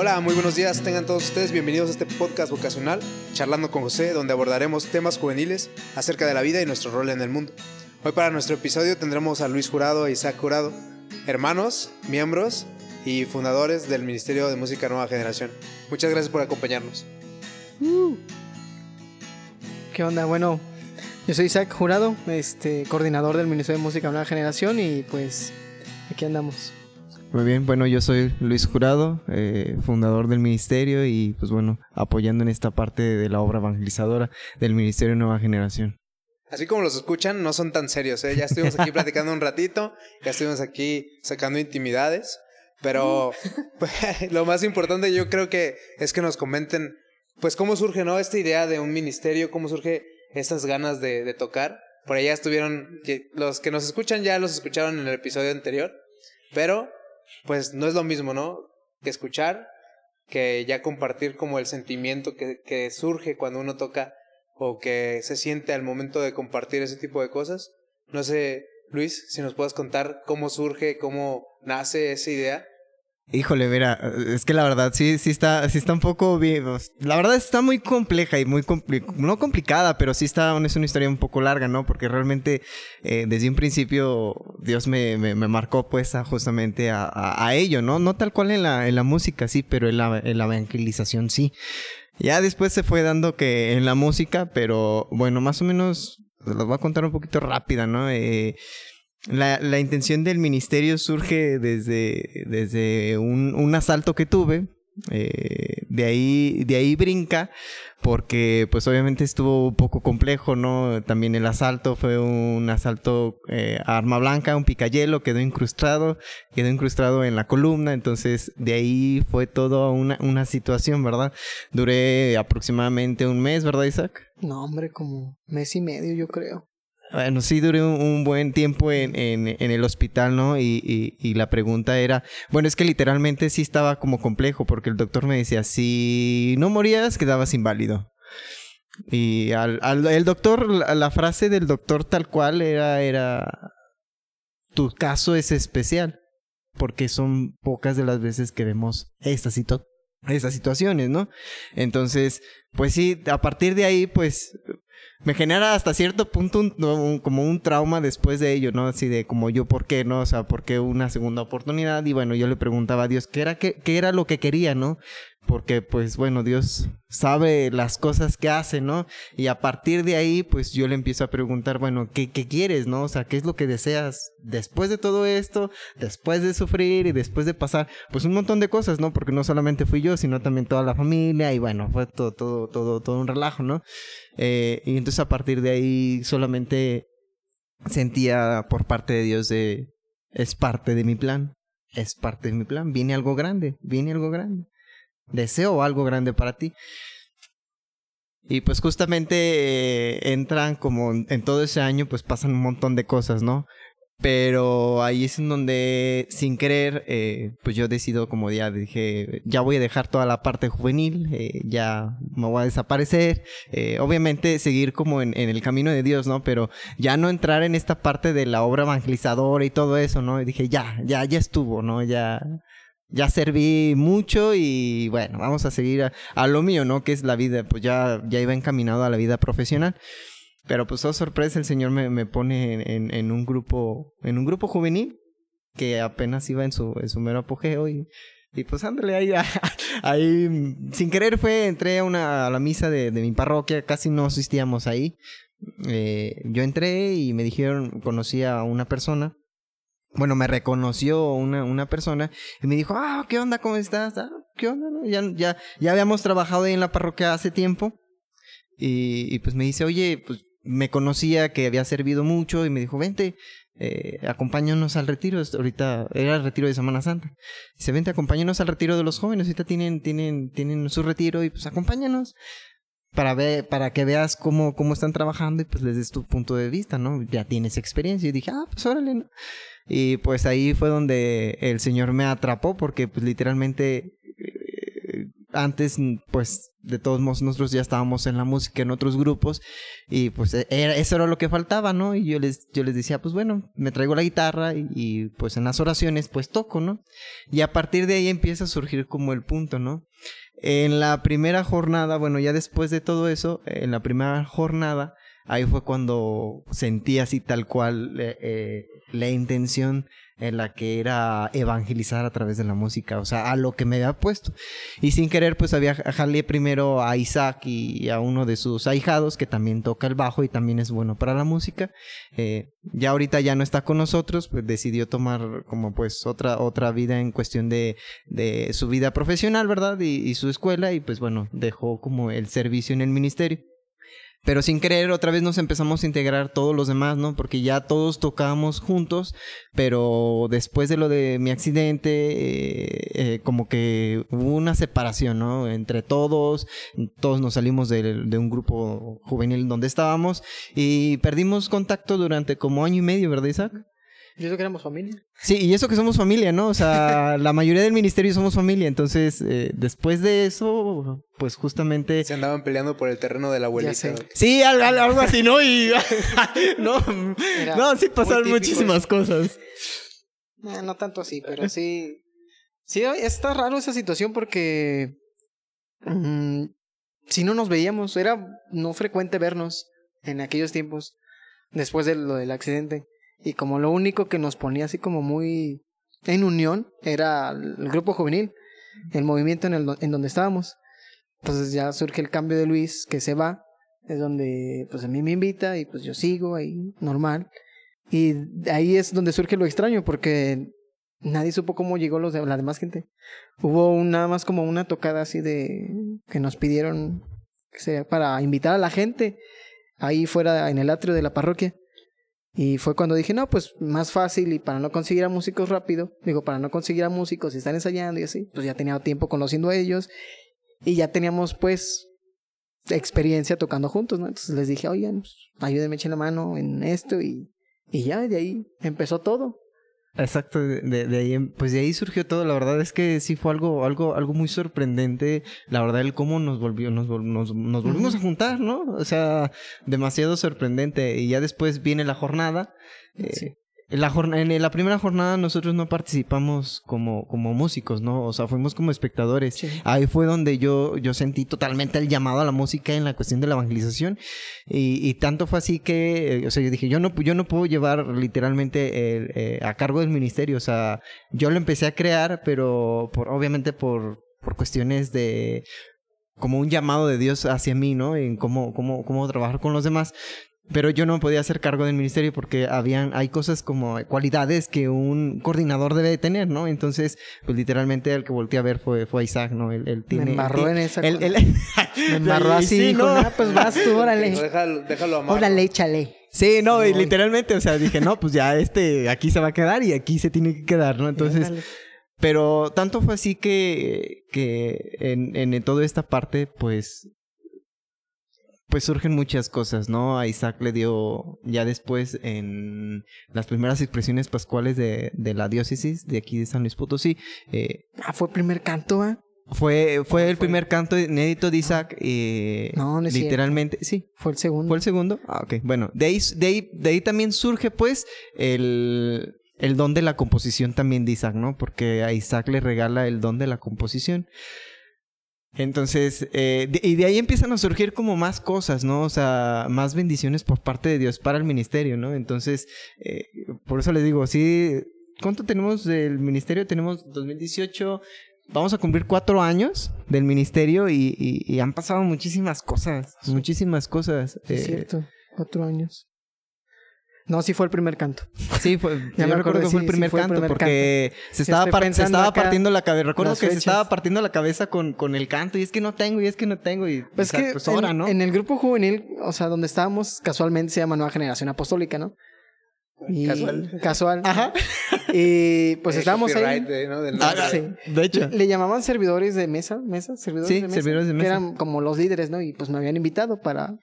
Hola, muy buenos días, tengan todos ustedes bienvenidos a este podcast vocacional, Charlando con José, donde abordaremos temas juveniles acerca de la vida y nuestro rol en el mundo. Hoy para nuestro episodio tendremos a Luis Jurado e Isaac Jurado, hermanos, miembros y fundadores del Ministerio de Música Nueva Generación. Muchas gracias por acompañarnos. Uh. ¿Qué onda? Bueno, yo soy Isaac Jurado, este, coordinador del Ministerio de Música Nueva Generación y pues aquí andamos. Muy bien, bueno, yo soy Luis Jurado, eh, fundador del ministerio y pues bueno, apoyando en esta parte de la obra evangelizadora del Ministerio Nueva Generación. Así como los escuchan, no son tan serios, ¿eh? Ya estuvimos aquí platicando un ratito, ya estuvimos aquí sacando intimidades, pero pues, lo más importante yo creo que es que nos comenten, pues cómo surge, ¿no? Esta idea de un ministerio, cómo surge estas ganas de, de tocar. Por allá estuvieron, los que nos escuchan ya los escucharon en el episodio anterior, pero pues no es lo mismo, ¿no? Que escuchar, que ya compartir como el sentimiento que, que surge cuando uno toca o que se siente al momento de compartir ese tipo de cosas. No sé, Luis, si nos puedes contar cómo surge, cómo nace esa idea. Híjole, mira, es que la verdad sí, sí está, sí está un poco bien. La verdad está muy compleja y muy no complicada, pero sí está, es una historia un poco larga, ¿no? Porque realmente eh, desde un principio Dios me, me, marcó pues justamente a, a, ello, ¿no? No tal cual en la, en la música, sí, pero en la, en la evangelización sí. Ya después se fue dando que en la música, pero bueno, más o menos, los voy a contar un poquito rápida, ¿no? Eh, la, la, intención del ministerio surge desde, desde un, un asalto que tuve. Eh, de ahí, de ahí brinca, porque pues obviamente estuvo un poco complejo, ¿no? También el asalto fue un asalto eh, a arma blanca, un picayelo, quedó incrustado, quedó incrustado en la columna, entonces de ahí fue toda una, una situación, ¿verdad? Duré aproximadamente un mes, ¿verdad, Isaac? No, hombre, como mes y medio, yo creo. Bueno, sí duré un, buen tiempo en, en, el hospital, ¿no? Y, y, la pregunta era, bueno, es que literalmente sí estaba como complejo, porque el doctor me decía, si no morías, quedabas inválido. Y al, el doctor, la, frase del doctor tal cual era, era, tu caso es especial, porque son pocas de las veces que vemos esta situ estas situaciones, ¿no? Entonces, pues sí, a partir de ahí, pues me genera hasta cierto punto un, como un trauma después de ello, ¿no? Así de como yo, ¿por qué, no? O sea, ¿por qué una segunda oportunidad? Y bueno, yo le preguntaba a Dios qué era, qué, qué era lo que quería, ¿no? Porque pues bueno, Dios sabe las cosas que hace, ¿no? Y a partir de ahí, pues yo le empiezo a preguntar, bueno, ¿qué, qué quieres, no? O sea, ¿qué es lo que deseas después de todo esto, después de sufrir y después de pasar, pues un montón de cosas, ¿no? Porque no solamente fui yo, sino también toda la familia y bueno, fue todo, todo, todo, todo un relajo, ¿no? Eh, y entonces a partir de ahí solamente sentía por parte de Dios de, es parte de mi plan, es parte de mi plan, viene algo grande, viene algo grande, deseo algo grande para ti. Y pues justamente eh, entran como en todo ese año, pues pasan un montón de cosas, ¿no? Pero ahí es en donde, sin querer, eh, pues yo decido como ya dije, ya voy a dejar toda la parte juvenil, eh, ya me voy a desaparecer. Obviamente seguir como en, el camino de Dios, ¿no? Pero ya no entrar en esta parte de la obra evangelizadora y todo eso, ¿no? Dije, ya, ya, ya estuvo, ¿no? Ya, ya serví mucho y bueno, vamos a seguir a, lo mío, ¿no? Que es la vida, pues ya, ya iba encaminado a la vida profesional. Pero pues, oh sorpresa, el Señor me, me pone en, en, en, un grupo, en un grupo juvenil que apenas iba en su, en su mero apogeo y, y pues ándale, ahí, ahí, sin querer fue, entré a, una, a la misa de, de mi parroquia, casi no asistíamos ahí. Eh, yo entré y me dijeron, conocí a una persona, bueno, me reconoció una, una persona y me dijo, ah, ¿qué onda? ¿Cómo estás? Ah, ¿Qué onda? Ya, ya, ya habíamos trabajado ahí en la parroquia hace tiempo. Y, y, pues me dice, oye, pues me conocía que había servido mucho y me dijo, vente, eh, acompáñanos al retiro. Ahorita era el retiro de Semana Santa. Dice, vente, acompáñanos al retiro de los jóvenes. Ahorita tienen, tienen, tienen su retiro y pues acompáñanos para ver, para que veas cómo, cómo están trabajando y pues les des tu punto de vista, ¿no? Ya tienes experiencia. Y dije, ah, pues órale, ¿no? Y pues ahí fue donde el Señor me atrapó porque pues literalmente antes, pues, de todos modos, nosotros ya estábamos en la música en otros grupos y pues e, era, eso era lo que faltaba, ¿no? Y yo les, yo les decía, pues bueno, me traigo la guitarra y, pues en las oraciones pues toco, ¿no? Y a partir de ahí empieza a surgir como el punto, ¿no? En la primera jornada, bueno, ya después de todo eso, en la primera jornada, ahí fue cuando sentí así tal cual eh, eh, la intención en la que era evangelizar a través de la música, o sea, a lo que me había puesto. Y sin querer, pues había jalé primero a Isaac y a uno de sus ahijados, que también toca el bajo y también es bueno para la música. Eh, ya ahorita ya no está con nosotros, pues decidió tomar como pues otra, otra vida en cuestión de, de su vida profesional, ¿verdad? Y, y su escuela, y pues bueno, dejó como el servicio en el ministerio. Pero sin querer, otra vez nos empezamos a integrar todos los demás, ¿no? Porque ya todos tocábamos juntos, pero después de lo de mi accidente, eh, eh, como que hubo una separación, ¿no? Entre todos, todos nos salimos de, de, un grupo juvenil donde estábamos y perdimos contacto durante como año y medio, ¿verdad, Isaac? Y eso que éramos familia. Sí, y eso que somos familia, ¿no? O sea, la mayoría del ministerio somos familia. Entonces, eh, después de eso, pues justamente. Se andaban peleando por el terreno de la abuelita. Sí, algo, algo, así, ¿no? Y. no, no, sí pasaron muchísimas cosas. No, no tanto así, pero sí. Sí, está raro esa situación porque. Mmm, si no nos veíamos, era no frecuente vernos en aquellos tiempos, después de lo del accidente. Y como lo único que nos ponía así como muy en unión era el grupo juvenil, el movimiento en, el, en donde estábamos. Entonces ya surge el cambio de Luis, que se va, es donde pues a mí me invita y pues yo sigo ahí, normal. Y ahí es donde surge lo extraño, porque nadie supo cómo llegó los de, la demás gente. Hubo un, nada más como una tocada así de que nos pidieron que sea para invitar a la gente ahí fuera en el atrio de la parroquia. Y fue cuando dije, no, pues más fácil y para no conseguir a músicos rápido, digo, para no conseguir a músicos y estar ensayando y así, pues ya tenía tiempo conociendo a ellos y ya teníamos pues experiencia tocando juntos, ¿no? Entonces les dije, oigan, pues, ayúdenme, echen la mano en esto y, y ya de ahí empezó todo. Exacto, de, de, ahí, pues de ahí surgió todo. La verdad es que sí fue algo, algo, algo muy sorprendente. La verdad, el cómo nos volvió, nos, nos, nos volvimos a juntar, ¿no? O sea, demasiado sorprendente. Y ya después viene la jornada. Eh, sí. En la, en la primera jornada nosotros no participamos como, como músicos, ¿no? O sea, fuimos como espectadores. Sí. Ahí fue donde yo, yo sentí totalmente el llamado a la música en la cuestión de la evangelización. Y, y tanto fue así que, eh, o sea, yo dije, yo no, yo no puedo llevar literalmente el, eh, a cargo del ministerio. O sea, yo lo empecé a crear, pero por, obviamente por, por cuestiones de como un llamado de Dios hacia mí, ¿no? En cómo, cómo, cómo trabajar con los demás pero yo no podía hacer cargo del ministerio porque habían hay cosas como cualidades que un coordinador debe de tener no entonces pues literalmente el que volteé a ver fue fue Isaac no él, él tiene me embarró él, en esa él, él, me embarró así sí, dijo no. no. pues vas tú órale déjalo, déjalo amar órale échale. Sí, no, y literalmente, o sea, dije, no, pues ya este aquí se va a quedar y aquí se tiene que quedar, ¿no? Entonces, pero tanto fue así que, que en, en toda esta parte, pues, pues surgen muchas cosas, ¿no? A Isaac le dio ya después en las primeras expresiones pascuales de, de la diócesis de aquí de San Luis Potosí. Eh, ah, fue el primer canto, ¿eh? Fue, fue el primer canto inédito de Isaac. Eh, no, no es Literalmente, cierto. sí. Fue el segundo. ¿Fue el segundo? Ah, ok. Bueno, de ahí, de ahí, de ahí también surge, pues, el, el don de la composición también de Isaac, ¿no? Porque a Isaac le regala el don de la composición. Entonces, eh, de, y de ahí empiezan a surgir como más cosas, ¿no? O sea, más bendiciones por parte de Dios para el ministerio, ¿no? Entonces, eh, por eso les digo, sí, ¿cuánto tenemos del ministerio? Tenemos 2018, vamos a cumplir cuatro años del ministerio y, y, y han pasado muchísimas cosas, muchísimas cosas. Es eh, cierto, cuatro años. No, sí fue el primer canto. Sí, fue, ya yo me recuerdo que fue, el primer sí fue el canto primer porque canto. se estaba, par se estaba partiendo la cabeza. Recuerdo que fechas. se estaba partiendo la cabeza con, con el canto y es que no tengo y es que no tengo y pues, o sea, que pues ahora, en, ¿no? En el grupo juvenil, o sea, donde estábamos casualmente se llama Nueva Generación Apostólica, ¿no? Y casual. Casual. Ajá. Y pues estábamos ahí. De, ¿no? Del ah, sí. De hecho. Le, le, llamaban servidores de mesa, mesa, servidores sí, de mesa. servidores de mesa. Que eran como los líderes, ¿no? Y pues me habían invitado para,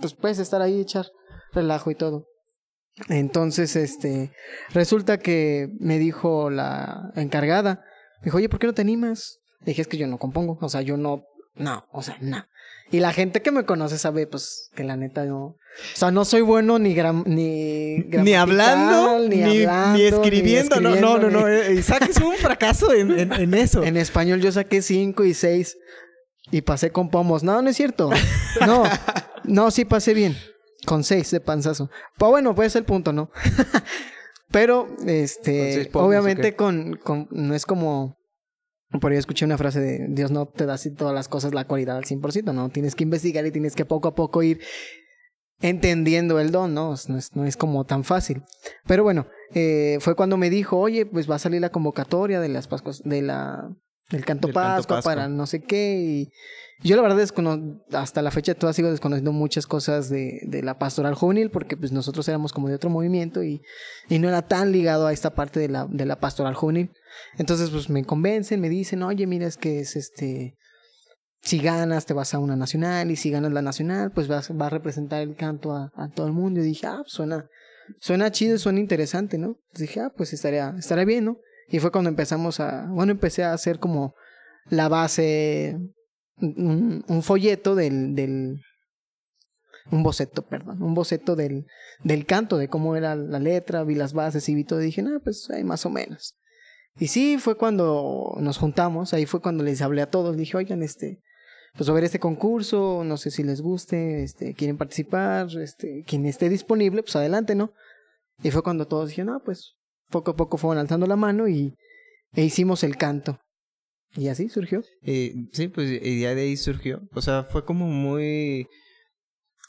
pues puedes estar ahí y echar relajo y todo. Entonces, este, resulta que me dijo la encargada, me dijo, oye, ¿por qué no te animas? Dije, es que yo no compongo, o sea, yo no, no, o sea, no. Y la gente que me conoce sabe, pues, que la neta no. O sea, no soy bueno ni gram, ni, ni hablando, gramatical, ni, hablando, ni escribiendo. No, no, no, no. ni- eh, Isaac es un fracaso en, en- en eso. En español yo saqué cinco y seis y pasé con pomos. No, no es cierto. No, no, sí pasé bien. Con seis de panzazo. Pues bueno, pues es el punto, ¿no? Pero, ¿Con seis este, obviamente con, con, no es como, por ahí escuché una frase de Dios no te da así todas las cosas la cualidad al 100%, ¿no? Tienes que investigar y tienes que poco a poco ir entendiendo el don, ¿no? No es, no es como tan fácil. Pero bueno, eh, fue cuando me dijo, oye, pues va a salir la convocatoria de las Pascuas, de la, del canto Pascua para no sé qué. Y yo la verdad descono hasta la fecha todavía sigo desconociendo muchas cosas de, de la pastoral juvenil porque pues nosotros éramos como de otro movimiento y, y no era tan ligado a esta parte de la, de la pastoral juvenil. Entonces pues me convencen, me dicen, oye, mira, es que es este... Si ganas, te vas a una nacional, y si ganas la nacional, pues vas, va a representar el canto a, a todo el mundo. Y dije, ah, pues suena, suena chido, suena interesante, ¿no? Entonces dije, ah, pues estaría, estaría bien, ¿no? Y fue cuando empezamos a, bueno, empecé a hacer como la base, un, folleto del, del, un boceto, perdón, un boceto del, del canto, de cómo era la letra, vi las bases y vi todo, y dije, no, pues ahí más o menos. Y sí, fue cuando nos juntamos, ahí fue cuando les hablé a todos, dije, oigan, este, pues a ver este concurso, no sé si les guste, este, quieren participar, este, quien esté disponible, pues adelante, ¿no? Y fue cuando todos dijeron, no, pues poco a poco fueron alzando la mano y e hicimos el canto. Y así surgió. Eh, sí, pues y ya de ahí surgió. O sea, fue como muy.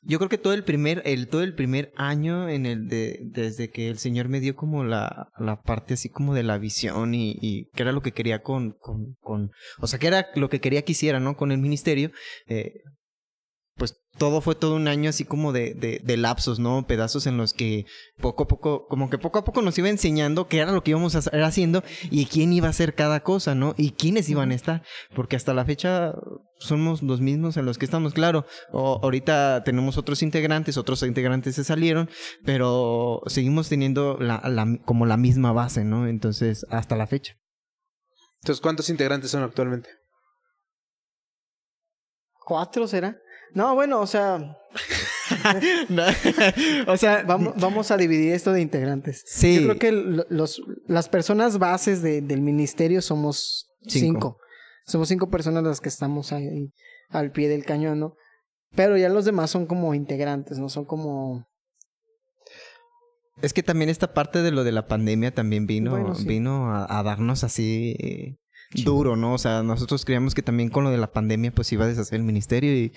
Yo creo que todo el primer, el, todo el primer año en el de, desde que el Señor me dio como la, la parte así como de la visión y, que era lo que quería con, con, con, o sea, que era lo que quería que hiciera, ¿no? Con el ministerio, eh, todo fue todo un año así como de, de, de lapsos, ¿no? Pedazos en los que poco a poco, como que poco a poco nos iba enseñando qué era lo que íbamos a estar haciendo y quién iba a hacer cada cosa, ¿no? Y quiénes iban a estar. Porque hasta la fecha somos los mismos en los que estamos, claro. O, ahorita tenemos otros integrantes, otros integrantes se salieron, pero seguimos teniendo la, la, como la misma base, ¿no? Entonces, hasta la fecha. Entonces, ¿cuántos integrantes son actualmente? ¿Cuatro será? No, bueno, o sea, o sea, vamos, vamos a dividir esto de integrantes. Sí. Yo creo que lo- los, las personas bases de- del ministerio somos Cinco. cinco. Somos cinco personas las que estamos ahí al pie del cañón, ¿no? Pero ya los demás son como integrantes, ¿no? Son como... Es que también esta parte de lo de la pandemia también vino, Bueno, sí. vino a, a darnos así eh, duro, ¿no? O sea, nosotros creíamos que también con lo de la pandemia pues iba a deshacer el ministerio y,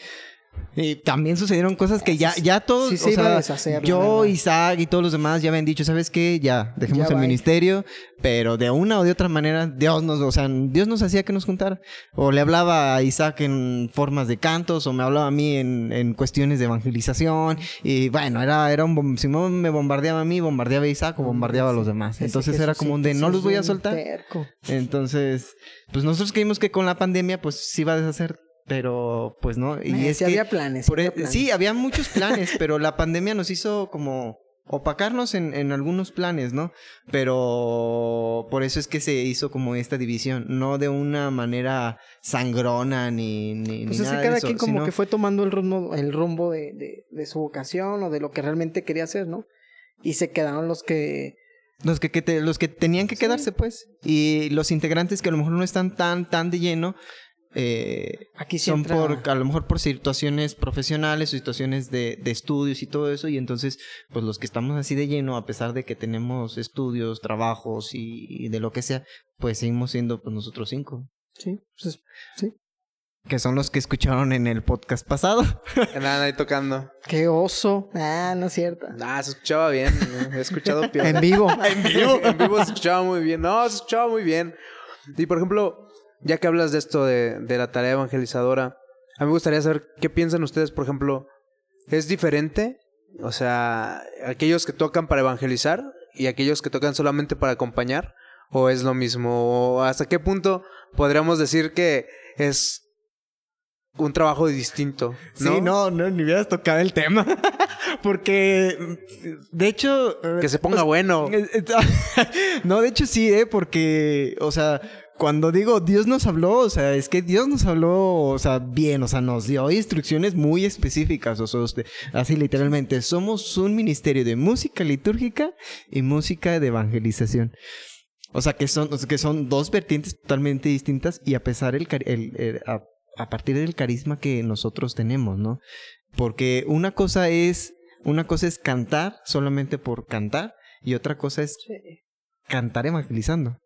y también sucedieron cosas que ya, ya todos, Sí o sea, deshacer, yo. Isaac y todos los demás ya habían dicho, ¿sabes qué? Ya, dejemos Ya el bye. ministerio, pero de una o de otra manera Dios nos, o sea, Dios nos hacía que nos juntara. O le hablaba a Isaac en formas de cantos, o me hablaba a mí en, en cuestiones de evangelización. Y bueno, era, era un si no me bombardeaba a mí, bombardeaba a Isaac o bombardeaba a los demás. Entonces era sí como un de sí no los voy a soltar. Entonces, pues nosotros creímos que con la pandemia pues se iba a deshacer, pero pues no. Y es que había planes. por había e- planes. sí, había muchos planes, pero la pandemia nos hizo como opacarnos en, en algunos planes, ¿no? Pero por eso es que se hizo como esta división, no de una manera sangrona ni, ni, Pues ni nada de cada eso, quien como sino- que fue tomando el rumbo, el rumbo de, de, de su vocación o de lo que realmente quería hacer, ¿no? Y se quedaron los que... Los que, que te- los que tenían que quedarse, pues. Y los integrantes que a lo mejor no están tan, tan de lleno, eh, Aquí sí son entra- por, a lo mejor por situaciones profesionales o situaciones de, de estudios y todo eso. Y entonces, pues los que estamos así de lleno, a pesar de que tenemos estudios, trabajos y, y de lo que sea, pues seguimos siendo pues nosotros cinco. Sí, pues, sí. Que son los que escucharon en el podcast pasado. Nada, ahí tocando. Qué oso. Ah, no es cierto. Ah, se escuchaba bien. He escuchado peor. En vivo. en vivo. en vivo se escuchaba muy bien. No, se escuchaba muy bien. Y por ejemplo, ya que hablas de esto de, de la tarea evangelizadora, a mí me gustaría saber qué piensan ustedes, por ejemplo, ¿es diferente? O sea, aquellos que tocan para evangelizar y aquellos que tocan solamente para acompañar, o es lo mismo, o hasta qué punto podríamos decir que es un trabajo distinto. ¿no? Sí, no, no, ni hubieras tocado el tema. Porque, de hecho... eh, Que se ponga bueno. No, de hecho sí, ¿eh? Porque, o sea, cuando digo Dios nos habló, o sea, es que Dios nos habló, o sea, bien, o sea, nos dio instrucciones muy específicas, o sea, usted- así literalmente, somos un ministerio de música litúrgica y música de evangelización. O sea, que son, o sea, que son dos vertientes totalmente distintas y a pesar el, cari- el- el- a, a partir del carisma que nosotros tenemos, ¿no? Porque una cosa es, una cosa es cantar solamente por cantar y otra cosa es cantar evangelizando.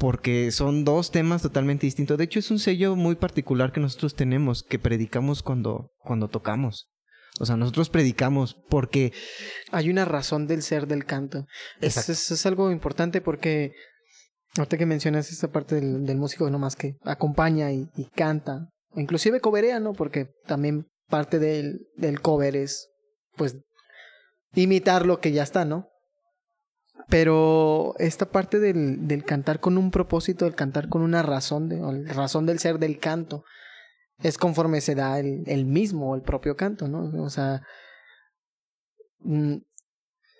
Porque son dos temas totalmente distintos. De hecho, es un sello muy particular que nosotros tenemos, que predicamos cuando, cuando tocamos. O sea, nosotros predicamos porque Hay una razón del ser del canto. Es, Exacto. es, es algo importante porque ahorita que mencionas esta parte del, del músico no más que acompaña y, y canta, o inclusive coverea, ¿no? Porque también parte del, del cover es pues imitar lo que ya está, ¿no? Pero esta parte del, del cantar con un propósito, del cantar con una razón, de, o la razón del ser del canto, es conforme se da el, el mismo, el propio canto, ¿no? O sea, mm,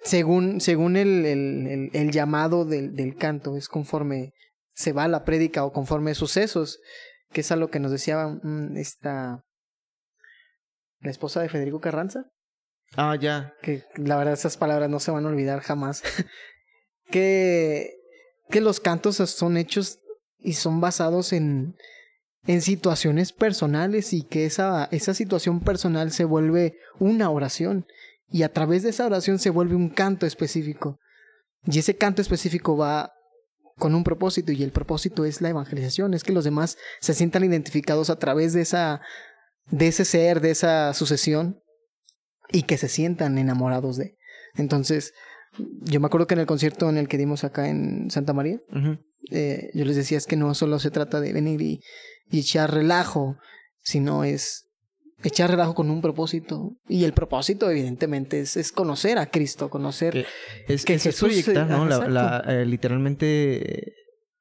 según, según el, el, el, llamado del, del canto, es conforme se va la prédica o conforme sucesos, que es a lo que nos decía mm, esta la esposa de Federico Carranza, Ah, ya. que la verdad esas palabras no se van a olvidar jamás, que, que los cantos son hechos y son basados en, en situaciones personales y que esa, esa situación personal se vuelve una oración y a través de esa oración se vuelve un canto específico. Y ese canto específico va con un propósito y el propósito es la evangelización, es que los demás se sientan identificados a través de esa de ese ser, de esa sucesión y que se sientan enamorados de. Entonces, yo me acuerdo que en el concierto en el que dimos acá en Santa María, eh, yo les decía es que no solo se trata de venir y, y echar relajo, sino es echar relajo con un propósito. Y el propósito, evidentemente, es, es conocer a Cristo, conocer... Que- Es Que es Jesús proyectar, ¿no? la, eh, literalmente.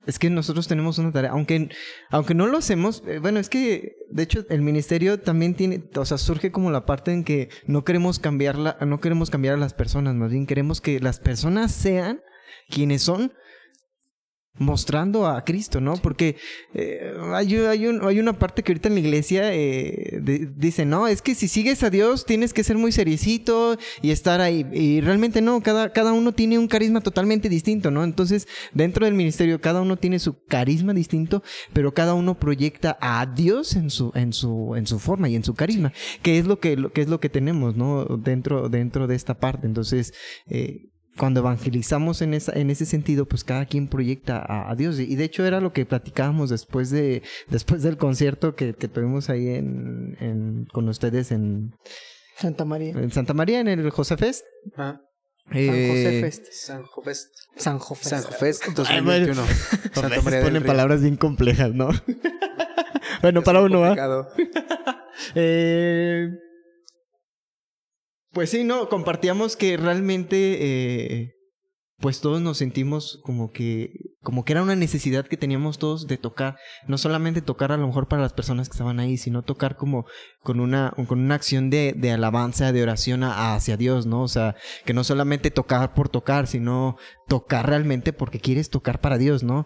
Es que nosotros tenemos una tarea, aunque, aunque no lo hacemos, eh, bueno, es que de hecho el ministerio también tiene, o sea, surge como la parte en que no queremos cambiarla, no queremos cambiar a las personas, más bien queremos que las personas sean quienes son mostrando a Cristo, ¿no? Porque eh, hay, hay, un- hay una parte que ahorita en la iglesia eh, de- dice, no, es que si sigues a Dios tienes que ser muy seriecito y estar ahí. Y realmente no, cada, cada uno tiene un carisma totalmente distinto, ¿no? Entonces, dentro del ministerio, cada uno tiene su carisma distinto, pero cada uno proyecta a Dios en su, en su, en su forma y en su carisma, que es lo que, lo, que es lo que tenemos, ¿no? Dentro, dentro de esta parte. Entonces, eh, cuando evangelizamos en, esa, en ese sentido, pues cada quien proyecta a, a Dios. Y de hecho era lo que platicábamos después de después del concierto que, que tuvimos ahí en, en- con ustedes en, Santa María. en Santa María, en el José Fest. Ah, San José Eh, Fest. San Jofest. San José. San Jofest Ay, bueno. 2021. A Santa María ponen Río. palabras bien complejas, ¿no? bueno, Es para un uno, ¿ah? complicado. Eh, pues sí, no, compartíamos que realmente, eh, pues todos nos sentimos como que, como que era una necesidad que teníamos todos de tocar, no solamente tocar a lo mejor para las personas que estaban ahí, sino tocar como con una, con una acción de, de alabanza, de oración hacia Dios, ¿no? O sea, que no solamente tocar por tocar, sino tocar realmente porque quieres tocar para Dios, ¿no?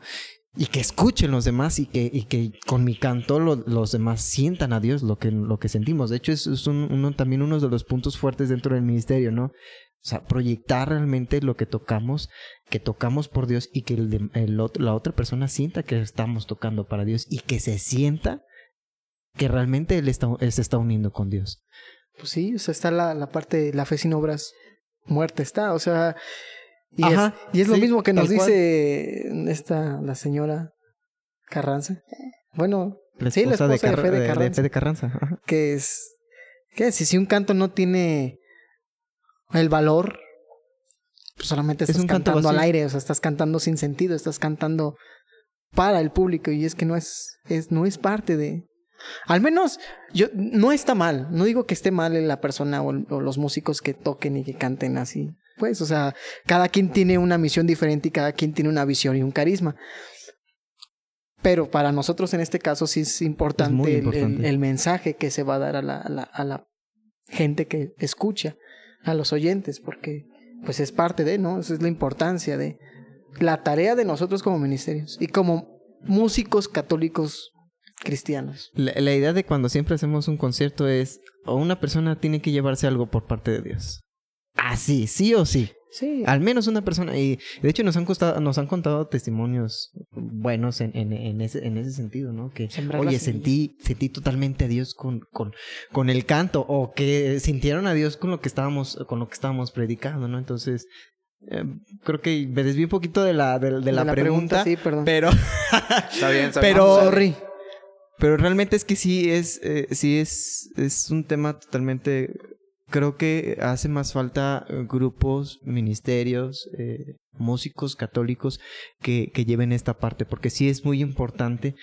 Y que escuchen los demás y que, y que con mi canto lo- los demás sientan a Dios lo que, lo que sentimos. De hecho, es, es un- uno, también uno de los puntos fuertes dentro del ministerio, ¿no? O sea, proyectar realmente lo que tocamos, que tocamos por Dios y que el el la otra persona sienta que estamos tocando para Dios y que se sienta que realmente él, está, se está uniendo con Dios. Pues sí, o sea, está la, la parte de la fe sin obras muerta está, o sea, y Ajá, es, y es lo mismo que nos cual. dice esta, la señora Carranza. Bueno, La Sí, la esposa de, de Fede de- de Carranza. Fede Carranza. ajá. que es, que si, si un canto no tiene el valor, pues solamente Es estás canto cantando al aire, o sea, estás cantando sin sentido, estás cantando para el público y es que no es, es no es parte de, al menos yo no está mal, no digo que esté mal en la persona o, o los músicos que toquen y que canten así, pues, o sea, cada quien tiene una misión diferente y cada quien tiene una visión y un carisma. Pero para nosotros en este caso sí es importante, el- el- importante. El, mensaje que se va a dar a la, a, la, a la gente que escucha, a los oyentes, porque pues es parte de, ¿no? Esa es la importancia de la tarea de nosotros como ministerios. Y como músicos católicos cristianos. La, la idea de cuando siempre hacemos un concierto es, o una persona tiene que llevarse algo por parte de Dios. Así, sí o sí. Sí. Al menos una persona. Y de hecho nos han, costado, nos han contado testimonios buenos en, en, en, ese, en ese sentido, ¿no? Que, Sembrar oye, sentí, sentí totalmente a Dios con, con, con el canto. O que sintieron a Dios con lo que estábamos, con lo que estábamos predicando, ¿no? Entonces, eh, creo que me desvié un poquito de la, de, de la, pregunta. Sí, perdón. Pero, Está bien, está Pero- bien. Sorry. pero realmente es que sí es, eh, sí es, es un tema totalmente. Creo que hace más falta eh, grupos, ministerios, eh, músicos católicos que, que lleven esta parte, porque sí es muy importante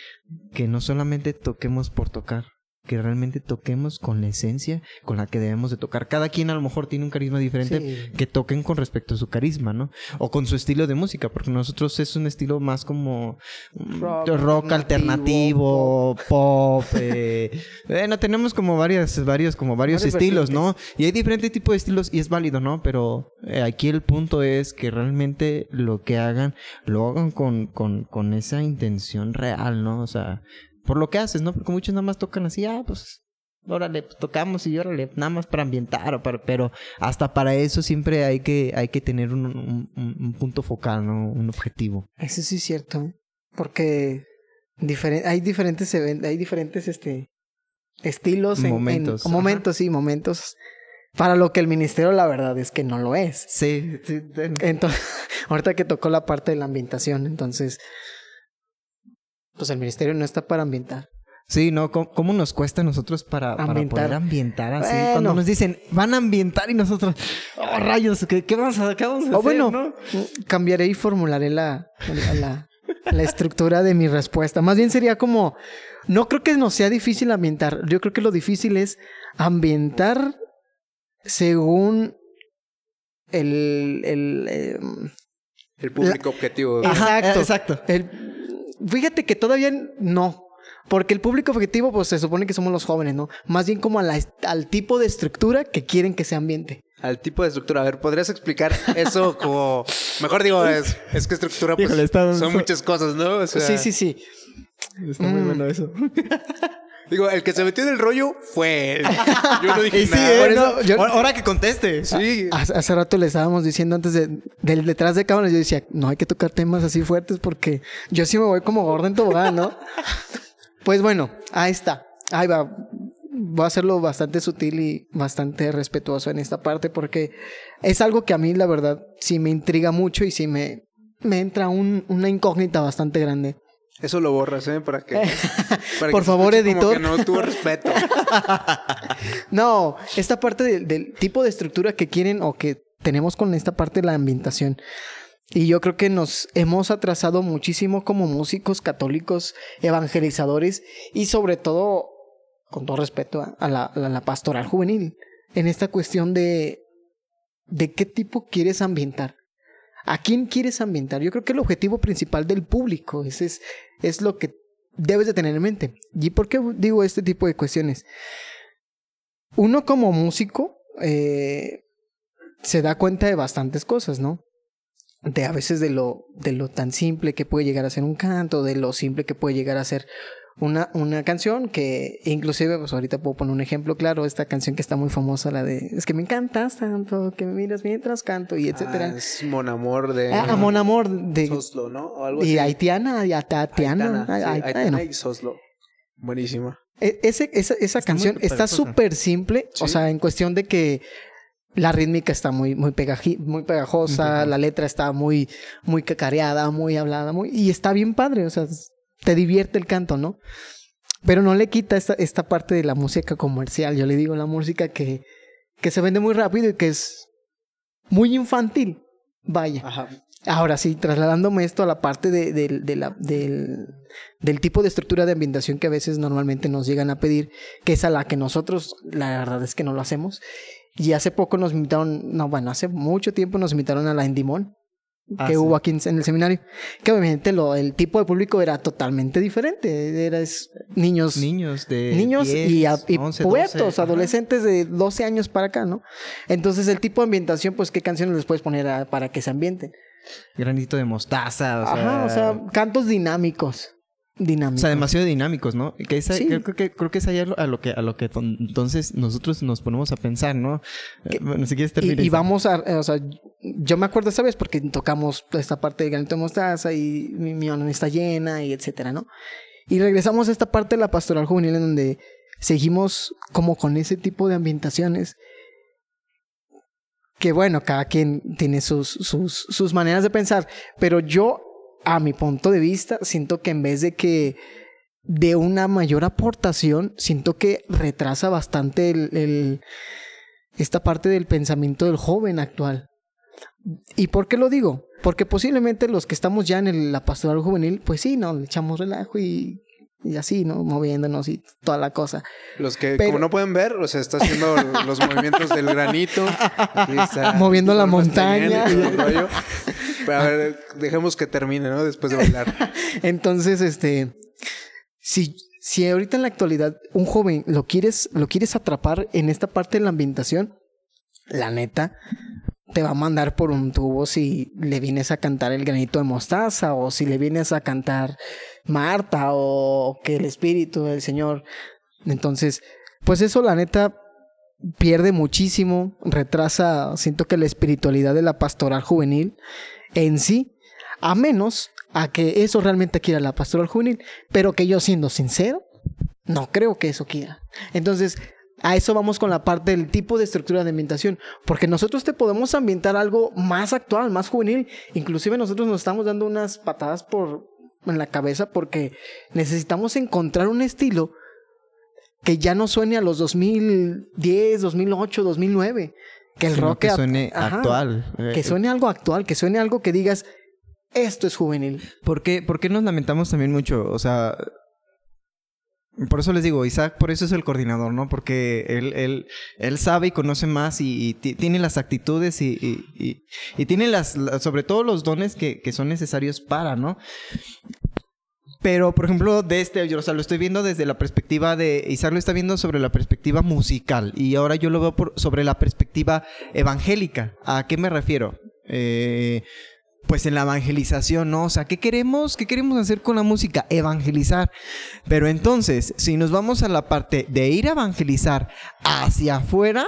que no solamente toquemos por tocar, que realmente toquemos con la esencia con la que debemos de tocar. Cada quien a lo mejor tiene un carisma diferente, Sí. que toquen con respecto a su carisma, ¿no? O con su estilo de música, porque nosotros es un estilo más como mm, Rock rock, alternativo, pop, eh, bueno, tenemos como varias, varios, como varios estilos, ¿no? Y hay diferentes tipos de estilos y es válido, ¿no? Pero eh, aquí el punto es que realmente lo que hagan, lo hagan con, con, con esa intención real, ¿no? O sea, por lo que haces, ¿no? Porque muchos nada más tocan así, ah, pues órale, pues, tocamos y órale, nada más para ambientar, o para- pero hasta para eso siempre hay que, hay que tener un, un- un- un punto focal, ¿no? Un objetivo. Eso sí es cierto. ¿eh? Porque hay diferentes hay diferentes este estilos en- en- Momentos, ajá. momentos, sí, momentos. Para lo que el ministerio, la verdad es que no lo es. Sí, sí, Entonces, ahorita que tocó la parte de la ambientación, entonces, pues el ministerio no está para ambientar. Sí, ¿no? ¿Cómo, cómo nos cuesta a nosotros para, para Ambientar. poder ambientar así? Bueno. Cuando nos dicen, van a ambientar y nosotros, oh, rayos, ¿qué, qué vamos a, qué vamos a O hacer, bueno, no? cambiaré y formularé la, la, la- la estructura de mi respuesta. Más bien sería como, no creo que nos sea difícil ambientar. Yo creo que lo difícil es ambientar según el... el em, El público objetivo. Exacto. exacto. el- fíjate que todavía no. Porque el público objetivo, pues se supone que somos los jóvenes, ¿no? Más bien como a la est- al tipo de estructura que quieren que se ambiente. Al tipo de estructura. A ver, ¿podrías explicar eso como... Mejor digo, es, es que estructura pues, Híjole, está- son muchas cosas, ¿no? O sea, sí, sí, sí. Está muy Mm. bueno eso. Digo, el que se metió en el rollo fue él. Yo no dije Y sí, nada. eh, eso yo- ahora- ahora que conteste. Sí. Hace, hace rato le estábamos diciendo antes de, del detrás de cámaras, yo decía, no hay que tocar temas así fuertes porque yo sí me voy como gordo en tobogán, ¿no? pues bueno, ahí está. Ahí va. Voy a hacerlo bastante sutil y bastante respetuoso en esta parte porque es algo que a mí, la verdad, sí me intriga mucho y sí me, me entra un- una incógnita bastante grande. Eso lo borras, ¿eh? Para que... para Por que favor, escuche como editor. que no tuvo respeto. No, esta parte del, del tipo de estructura que quieren o que tenemos con esta parte de la ambientación. Y yo creo que nos hemos atrasado muchísimo como músicos católicos, evangelizadores y sobre todo, con todo respeto a, a la, a la pastoral juvenil, en esta cuestión de, de qué tipo quieres ambientar. ¿A quién quieres ambientar? Yo creo que el objetivo principal del público, ese es, lo que debes de tener en mente. ¿Y por qué digo este tipo de cuestiones? Uno como músico eh, se da cuenta de bastantes cosas, ¿no? De a veces de lo, de lo tan simple que puede llegar a ser un canto, de lo simple que puede llegar a ser una, una canción que inclusive, pues ahorita puedo poner un ejemplo claro, esta canción que está muy famosa, la de es que me encantas tanto, que me miras mientras canto y etcétera. Ah, es Mon Amor de... Ah, Amor Amor de Soslo, ¿no? O algo y así. Haitiana, y Tatiana, Aitana, sí, Ay- ay- Aitana bueno. y Soslo. Buenísima. E- Ese, esa, esa Está canción está pegajosa. súper simple, o sea, en cuestión de que la rítmica está muy, muy, pegaji- muy pegajosa, la letra está muy, muy cacareada, muy hablada, muy, y está bien padre, o sea, te divierte el canto, ¿no? Pero no le quita esta, esta parte de la música comercial, yo le digo la música que, que se vende muy rápido y que es muy infantil, vaya. Ajá. Ahora sí, trasladándome esto a la parte de, de- de la- del, del tipo de estructura de ambientación que a veces normalmente nos llegan a pedir, que es a la que nosotros, la verdad es que no lo hacemos. Y hace poco nos invitaron, no, bueno, hace mucho tiempo nos invitaron a la Endimón, Ah, que sí. hubo aquí en, en el seminario. Que obviamente lo, el tipo de público era totalmente diferente. Era es, niños, Niños de niños 10, y, a- y 11, pubertos, 12, ajá. adolescentes de 12 años para acá, ¿no? Entonces el tipo de ambientación, pues qué canciones les puedes poner a- para que se ambienten. Granito de mostaza, o sea... Ajá, o sea, cantos dinámicos. Dinámicos. O sea, demasiado dinámicos, ¿no? Que esa, Sí. creo, que, creo que es ahí a lo, que, a lo que ton- entonces nosotros nos ponemos a pensar, ¿no? Eh, bueno, si quieres. Y, y vamos a, eh, o sea, yo me acuerdo esa vez porque tocamos esta parte de granito de mostaza y mi, mi mano está llena y etcétera, ¿no? Y regresamos a esta parte de la pastoral juvenil en donde seguimos como con ese tipo de ambientaciones. Que bueno, cada quien tiene sus, sus, sus maneras de pensar, pero yo, a mi punto de vista, siento que en vez de que de una mayor aportación, siento que retrasa bastante el, el- esta parte del pensamiento del joven actual. ¿Y por qué lo digo? Porque posiblemente los que estamos ya en el- la pastoral juvenil, pues sí, ¿no? Le echamos relajo y, y así, ¿no? Moviéndonos y toda la cosa. Los que, Pero- como no pueden ver, o sea, está haciendo los movimientos del granito. Aquí está Moviendo la montaña. Pero a ver, dejemos que termine, ¿no? Después de bailar. Entonces, este, si, si ahorita en la actualidad un joven lo quieres, lo quieres atrapar en esta parte de la ambientación, la neta, te va a mandar por un tubo si le vienes a cantar el granito de mostaza o si le vienes a cantar Marta o que el Espíritu del Señor. Entonces, pues eso la neta pierde muchísimo, retrasa, siento que la espiritualidad de la pastoral juvenil en sí, a menos a que eso realmente quiera la pastoral juvenil, pero que yo siendo sincero, no creo que eso quiera. Entonces, a eso vamos con la parte del tipo de estructura de ambientación, porque nosotros te podemos ambientar algo más actual, más juvenil, inclusive nosotros nos estamos dando unas patadas por en la cabeza porque necesitamos encontrar un estilo que ya no suene a los 2010, 2008, 2009, que el rock que suene ajá, actual. Eh, que suene algo actual, que suene algo que digas, esto es juvenil. ¿Por qué, por qué nos lamentamos también mucho? O sea, por eso les digo, Isaac, por eso es el coordinador, ¿no? Porque él, él, él sabe y conoce más y, y ti- tiene las actitudes y, y, y- tiene las, la- sobre todo los dones que, que son necesarios para, ¿no? Pero, por ejemplo, de este, yo o sea, lo estoy viendo desde la perspectiva de. Isaac lo está viendo sobre la perspectiva musical. Y ahora yo lo veo por, sobre la perspectiva evangélica. ¿A qué me refiero? Eh, pues en la evangelización, ¿no? O sea, ¿qué queremos? ¿Qué queremos hacer con la música? Evangelizar. Pero entonces, si nos vamos a la parte de ir a evangelizar hacia afuera,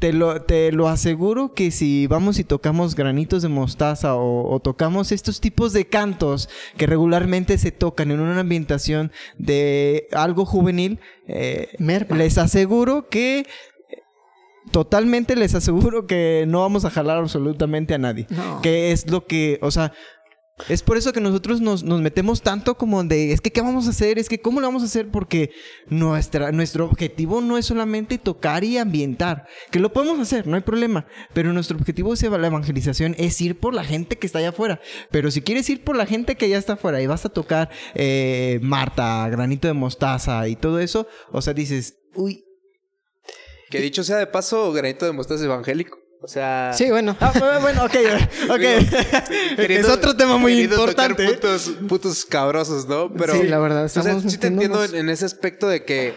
te lo, te lo aseguro que si vamos y tocamos granitos de mostaza o, o tocamos estos tipos de cantos que regularmente se tocan en una ambientación de algo juvenil, eh, les aseguro que totalmente les aseguro que no vamos a jalar absolutamente a nadie. No. Que es lo que, o sea, es por eso que nosotros nos, metemos tanto como de, es que ¿qué vamos a hacer? Es que ¿cómo lo vamos a hacer? Porque nuestra, nuestro objetivo no es solamente tocar y ambientar, que lo podemos hacer, no hay problema, pero nuestro objetivo es la evangelización, es ir por la gente que está allá afuera. Pero si quieres ir por la gente que ya está afuera y vas a tocar eh, Marta, granito de mostaza y todo eso, o sea, dices, uy, Que dicho sea de paso, granito de mostaza evangélico. O sea. Sí, bueno. Ah, bueno, ok, ok. es otro tema muy tocar importante. ¿eh? Putos, putos cabrosos, ¿no? Pero. Sí, la verdad, o sea, sí te entiendo en, en ese aspecto de que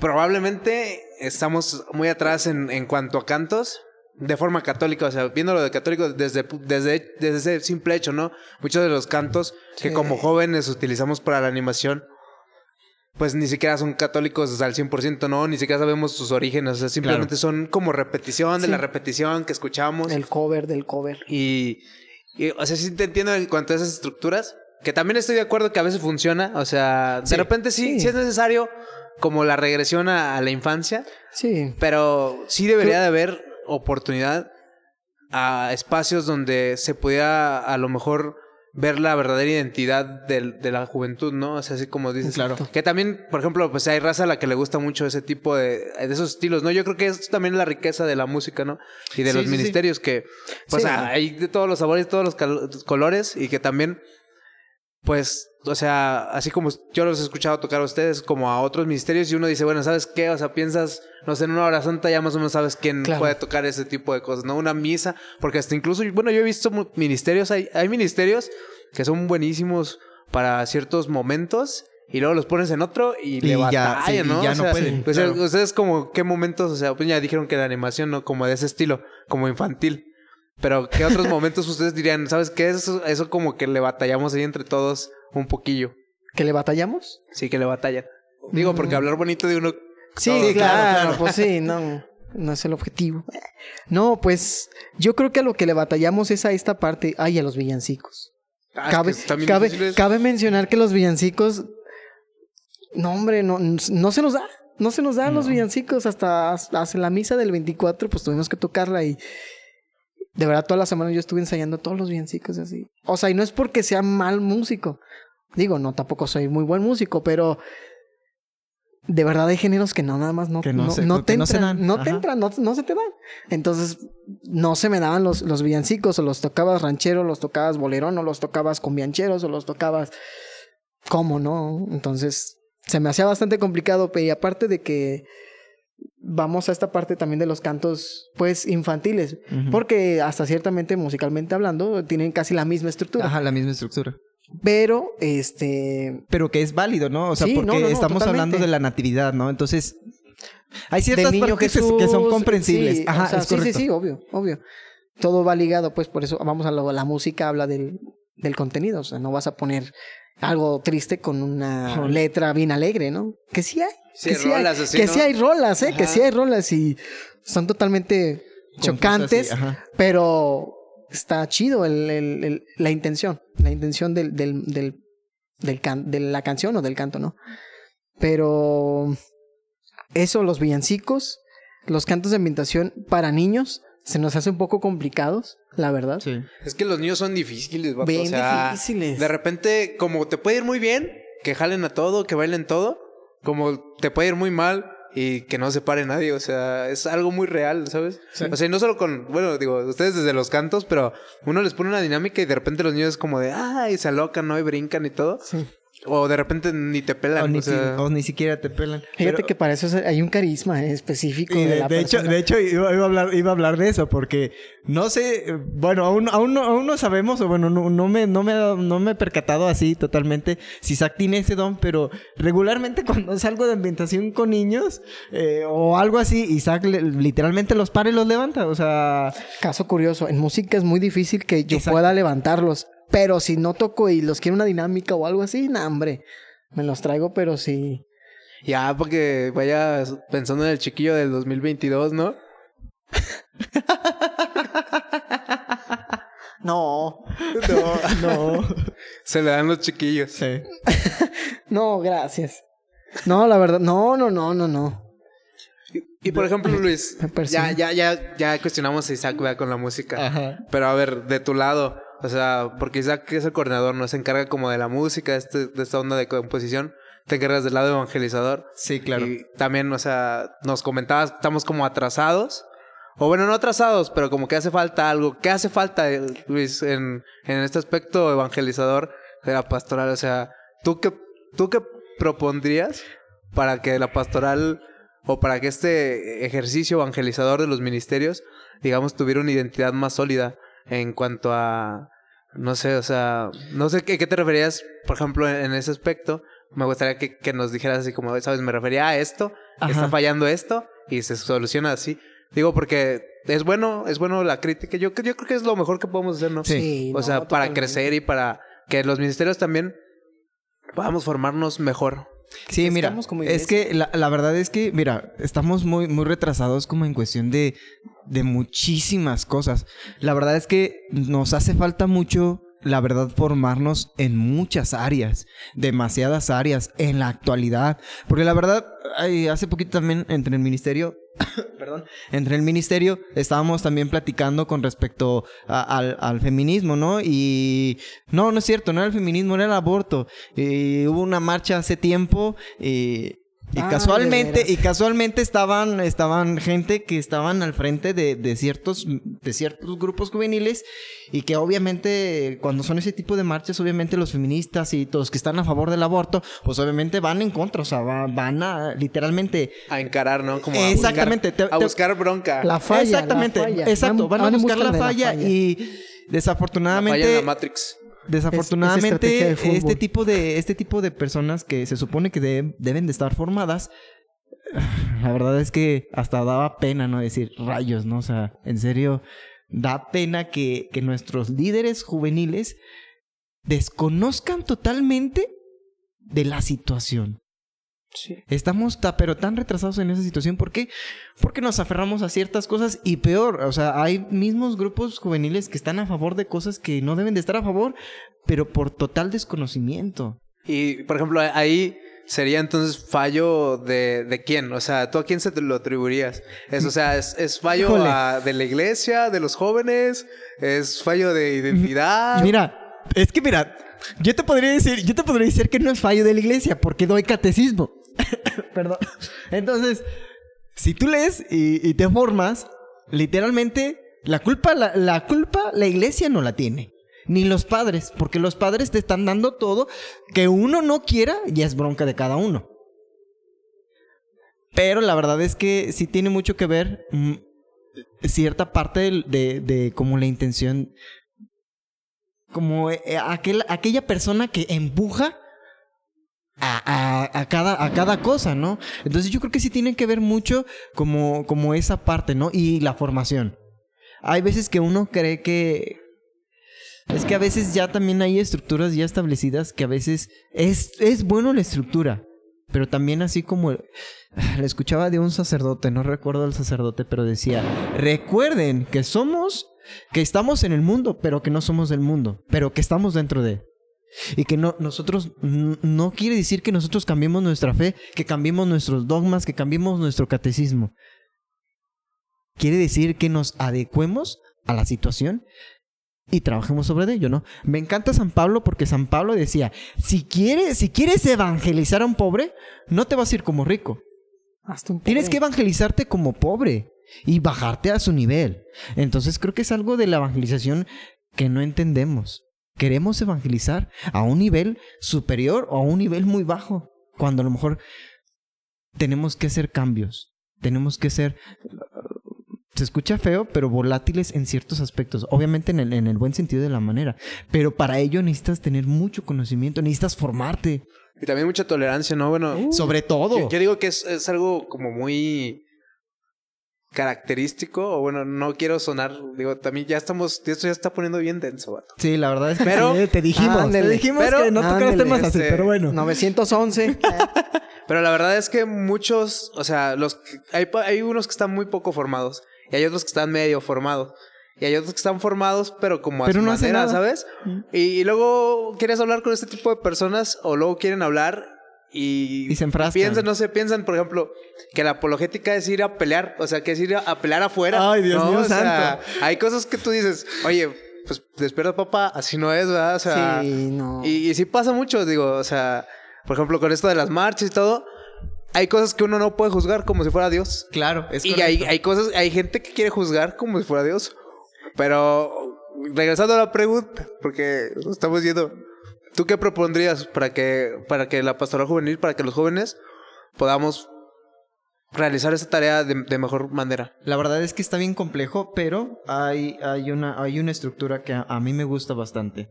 probablemente estamos muy atrás en, en cuanto a cantos. De forma católica, o sea, viéndolo de católico desde, desde, desde ese simple hecho, ¿no? Muchos de los cantos que como jóvenes utilizamos para la animación, pues ni siquiera son católicos al 100%, ¿no? Ni siquiera sabemos sus orígenes, o sea, simplemente son como repetición de Sí. la repetición que escuchamos. El cover del cover. Y, y, o sea, sí te entiendo en cuanto a esas estructuras, que también estoy de acuerdo que a veces funciona, o sea, de repente sí, sí, sí. es necesario como la regresión a, a la infancia, Sí. pero sí debería de haber oportunidad a espacios donde se pudiera a lo mejor ver la verdadera identidad del- de, la juventud, ¿no? O sea, así como dices. Claro. Que también, por ejemplo, pues hay raza a la que le gusta mucho ese tipo de, de esos estilos, ¿no? Yo creo que es también la riqueza de la música, ¿no? Y de Sí, los sí, sí. ministerios que, pues hay de todos los sabores, todos los colores y que también, pues, o sea, así como yo los he escuchado tocar a ustedes, como a otros ministerios, y uno dice, bueno, ¿sabes qué? O sea, piensas, no sé, en una hora santa ya más o menos sabes quién Claro. puede tocar ese tipo de cosas, ¿no? Una misa, porque hasta incluso, bueno, yo he visto ministerios, hay, hay ministerios que son buenísimos para ciertos momentos. Y luego los pones en otro y, Y le ya, batallan, sí, y ¿no? ya O no pueden, pues, claro. ustedes como, ¿qué momentos? O sea, pues ya dijeron que la animación, ¿no? Como de ese estilo, como infantil. Pero, ¿qué otros momentos ustedes dirían? ¿Sabes qué? Eso, eso como que le batallamos ahí entre todos un poquillo. ¿Que le batallamos? Sí, que le batallan. Digo, porque Mm. hablar bonito de uno. Sí, No, claro, claro. pues sí, no, no es el objetivo. No, pues yo creo que a lo que le batallamos es a esta parte, ay, a los villancicos. Ah, cabe, mencionar que los villancicos, no hombre, no, no se nos da, no se nos dan los villancicos hasta, hasta la misa del 24, pues tuvimos que tocarla y de verdad toda la semana yo estuve ensayando todos los villancicos así. O sea, y no es porque sea mal músico, digo, no, tampoco soy muy buen músico, pero de verdad hay géneros que no, nada más no, Que no no, se- no te entran, dan. no te entran, no, no se te dan. Entonces, no se me daban los, los villancicos, o los tocabas ranchero, los tocabas bolerón, o los tocabas cumbiancheros, o los tocabas. ¿Cómo no? Entonces, se me hacía bastante complicado, y aparte de que vamos a esta parte también de los cantos, pues, infantiles, porque hasta ciertamente, musicalmente hablando, tienen casi la misma estructura. Ajá, la misma estructura. Pero, este, Pero que es válido, ¿no? O sea, Sí, porque no, no, no, estamos totalmente. hablando de la natividad, ¿no? Entonces, hay ciertas partes que- Jesús. que son comprensibles. sí, Ajá, o sea, es sí, sí, sí, obvio, obvio. Todo va ligado, pues por eso vamos a lo, la música habla del, del contenido. O sea, no vas a poner algo triste con una letra bien alegre, ¿no? Que sí hay. Sí, que sí hay, rolas así, que ¿no? sí hay rolas, ¿eh? Que sí hay rolas y son totalmente chocantes, pero está chido el, el- el- la intención, la intención del, del, del, del can- de la canción o del canto, ¿no? Pero eso, los villancicos, los cantos de ambientación para niños, se nos hace un poco complicados, la verdad. Sí. Es que los niños son difíciles, vato. Bien o sea, difíciles. de repente, como te puede ir muy bien, que jalen a todo, que bailen todo, como te puede ir muy mal y que no se pare nadie. O sea, es algo muy real, ¿sabes? O sea, y no solo con, bueno, digo, ustedes desde los cantos, pero uno les pone una dinámica y de repente los niños como de, ay, se alocan, ¿no? Y brincan y todo. Sí. O de repente ni te pelan. O ni, o sea, si- o ni siquiera te pelan. Fíjate Pero- que para eso hay un carisma eh, específico Y de, de, la de hecho, de hecho iba, iba a hablar, iba a hablar de eso porque no sé, bueno, aún, aún, no, aún no sabemos, o bueno, no, no me, no, me, no me he percatado así totalmente si Zack tiene ese don, pero regularmente cuando salgo de ambientación con niños eh, o algo así, Isaac le- literalmente los para y los levanta, o sea... Caso curioso, en música es muy difícil que yo Exacto. pueda levantarlos, pero si no toco y los quiero una dinámica o algo así, nah, hombre, me los traigo, pero sí. Ya, porque vaya pensando en el chiquillo del 2022, ¿no? No, No, No. se le dan los chiquillos. sí. no, gracias. No, la verdad, no, no, no, no, no. Y por ejemplo, Luis, ya, ya, ya, ya cuestionamos a Isaac ¿verdad? con la música. Ajá. Pero a ver, de tu lado, o sea, porque Isaac es el coordinador, no se encarga como de la música, de, este- de esta onda de composición, te encargas del lado evangelizador. Sí, claro. Y también, o sea, nos comentabas, estamos como atrasados. O bueno, no atrasados, pero como que hace falta algo. ¿Qué hace falta, eh, Luis, en, en este aspecto evangelizador de la pastoral? O sea, ¿tú qué, ¿tú qué propondrías para que la pastoral o para que este ejercicio evangelizador de los ministerios, digamos, tuviera una identidad más sólida en cuanto a, no sé, o sea, no sé qué, qué te referías, por ejemplo, en, en ese aspecto? Me gustaría que, que nos dijeras así como, ¿sabes? Me refería a esto, Ajá. está fallando esto y se soluciona así. Digo, porque es bueno, es bueno la crítica. Yo, yo creo que es lo mejor que podemos hacer, ¿no? Sí. O no, sea, para totalmente. crecer y para que los ministerios también podamos formarnos mejor. Sí, mira, como es que la, la verdad es que, mira, estamos muy, muy retrasados como en cuestión de, de muchísimas cosas. La verdad es que nos hace falta mucho, la verdad, formarnos en muchas áreas, demasiadas áreas en la actualidad. Porque la verdad, hace poquito también entre el ministerio, perdón, entre el ministerio estábamos también platicando con respecto al, feminismo, ¿no? Y no, no es cierto, no era el feminismo, era el aborto. Y hubo una marcha hace tiempo y, y Ah, casualmente, y casualmente estaban, estaban gente que estaban al frente de, de ciertos, de ciertos grupos juveniles y que obviamente cuando son ese tipo de marchas, obviamente los feministas y todos los que están a favor del aborto, pues obviamente van en contra, o sea, va- van a literalmente A encarar, ¿no? Como a Exactamente, Buscar, te- a te- buscar bronca. La falla. Exactamente, la falla. exacto, van a en buscar busca la de falla, y La falla en desafortunadamente la Matrix. Desafortunadamente este tipo de este tipo de personas que se supone que de- deben de estar formadas la verdad es que hasta daba pena no decir rayos, ¿no? O sea, en serio da pena que, que nuestros líderes juveniles desconozcan totalmente de la situación. Sí. Estamos ta- pero tan retrasados en esa situación. ¿Por qué? Porque nos aferramos a ciertas cosas y peor, o sea, hay mismos grupos juveniles que están a favor de cosas que no deben de estar a favor, pero por total desconocimiento. Y, por ejemplo, ahí sería entonces fallo de, de quién? O sea, ¿tú a quién se te lo atribuirías? Es, o sea, ¿es, es fallo a- de la iglesia, de los jóvenes? ¿Es fallo de identidad? Mira, es que mira, yo te podría decir, yo te podría decir que no es fallo de la iglesia porque doy catecismo. Perdón. Entonces, si tú lees y, y te formas, literalmente la culpa, la, culpa, la iglesia no la tiene. Ni los padres, porque los padres te están dando todo que uno no quiera, ya es bronca de cada uno. Pero la verdad es que sí tiene mucho que ver mm, cierta parte del- de, de como la intención como eh, aquel, aquella persona que empuja a, a- cada, a cada cosa, ¿no? Entonces yo creo que sí tiene que ver mucho como, como esa parte, ¿no? Y la formación. Hay veces que uno cree que... Es que a veces ya también hay estructuras ya establecidas que a veces es, es bueno la estructura, pero también así como... Le escuchaba de un sacerdote, no recuerdo el sacerdote, pero decía, recuerden que somos que estamos en el mundo, pero que no somos del mundo, pero que estamos dentro de. Y que no, nosotros no quiere decir que nosotros cambiemos nuestra fe, que cambiemos nuestros dogmas, que cambiemos nuestro catecismo. Quiere decir que nos adecuemos a la situación y trabajemos sobre ello, ¿no? Me encanta San Pablo porque San Pablo decía, si quieres, si quieres evangelizar a un pobre, no te vas a ir como rico. Hasta un Tienes que evangelizarte como pobre y bajarte a su nivel. Entonces creo que es algo de la evangelización que no entendemos. Queremos evangelizar a un nivel superior o a un nivel muy bajo, cuando a lo mejor tenemos que hacer cambios. Tenemos que ser, se escucha feo, pero volátiles en ciertos aspectos. Obviamente en el, en el buen sentido de la manera. Pero para ello necesitas tener mucho conocimiento, necesitas formarte. Y también mucha tolerancia, ¿no? Bueno, Sobre todo. yo, yo digo que es, es algo como muy característico, o bueno, no quiero sonar, digo, también ya estamos, esto ya está poniendo bien denso, vato. Sí, la verdad es que Pero- sí, te dijimos, Ándele. te dijimos Pero- que no tocaras temas así, este, pero bueno. 911. Pero la verdad es que muchos, o sea, los que- hay, pa- hay unos que están muy poco formados y hay otros que están medio formados. Y hay otros que están formados, pero como a Pero su no manera, nada. ¿sabes? Y, y luego quieres hablar con este tipo de personas o luego quieren hablar y, Y se piensan, no sé, piensan, por ejemplo, que la apologética es ir a pelear, o sea, que es ir a, pelear afuera. Ay, Dios ¿no? mío O sea, santo. hay cosas que tú dices, oye, pues despierta papá, así no es, ¿verdad? O sea, sí, no. y, y sí pasa mucho, digo, o sea, por ejemplo, con esto de las marchas y todo, hay cosas que uno no puede juzgar como si fuera Dios. Claro, es y hay, hay cosas, hay gente que quiere juzgar como si fuera Dios. Pero regresando a la pregunta, porque estamos yendo, ¿tú qué propondrías para que, para que la pastoral juvenil, para que los jóvenes podamos realizar esa tarea de, mejor manera? La verdad es que está bien complejo, pero hay, hay, una, hay una estructura que a, mí me gusta bastante.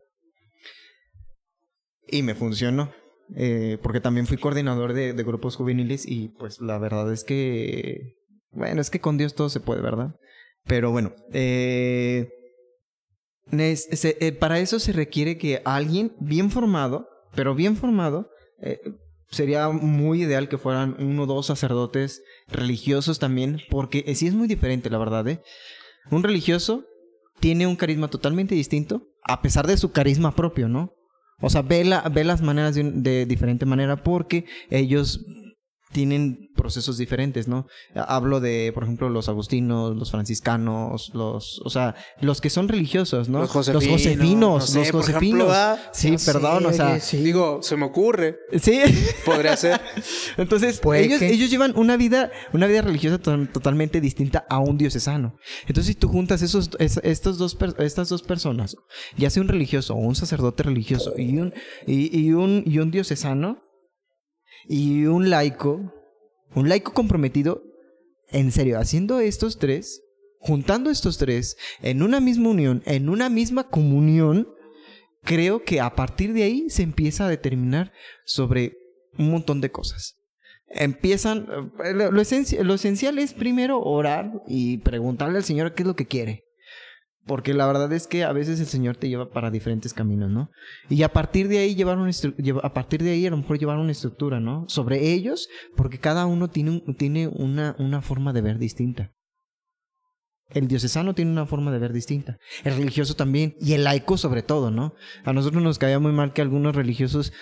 Y me funcionó. eh, porque también fui coordinador de, de grupos juveniles y pues la verdad es que... Bueno, es que con Dios todo se puede, ¿verdad? Pero bueno, eh, para eso se requiere que alguien bien formado, pero bien formado, eh, sería muy ideal que fueran uno o dos sacerdotes religiosos también, porque eh, sí es muy diferente, la verdad, ¿eh? Un religioso tiene un carisma totalmente distinto, a pesar de su carisma propio, ¿no? O sea, ve, la, ve las maneras de diferente manera porque ellos tienen procesos diferentes, ¿no? Hablo de, por ejemplo, los agustinos, los franciscanos, los, o sea, los que son religiosos, ¿no? Los josefinos, josefinos, no sé, los por ejemplo, josefinos. ¿verdad? sí, sé, perdón, o sea, sí. Digo, se me ocurre, sí. podría ser. Entonces, ellos, que. ellos llevan una vida, una vida religiosa to- totalmente distinta a un diocesano. Entonces, si tú juntas esos, es- estos dos estas dos personas, ya sea un religioso o un sacerdote religioso y un, y, y un, y un diocesano y un laico, un laico comprometido, en serio, haciendo estos tres, juntando estos tres en una misma unión, en una misma comunión, creo que a partir de ahí se empieza a determinar sobre un montón de cosas. Empiezan, eh, lo, lo esenci- lo esencial es primero orar y preguntarle al Señor qué es lo que quiere. Porque la verdad es que a veces el Señor te lleva para diferentes caminos, ¿no? Y a partir de ahí llevar una a partir de ahí a lo mejor llevar una estructura, ¿no? Sobre ellos, porque cada uno tiene, tiene una, una forma de ver distinta. El diocesano tiene una forma de ver distinta. El religioso también. Y el laico sobre todo, ¿no? A nosotros nos caía muy mal que algunos religiosos,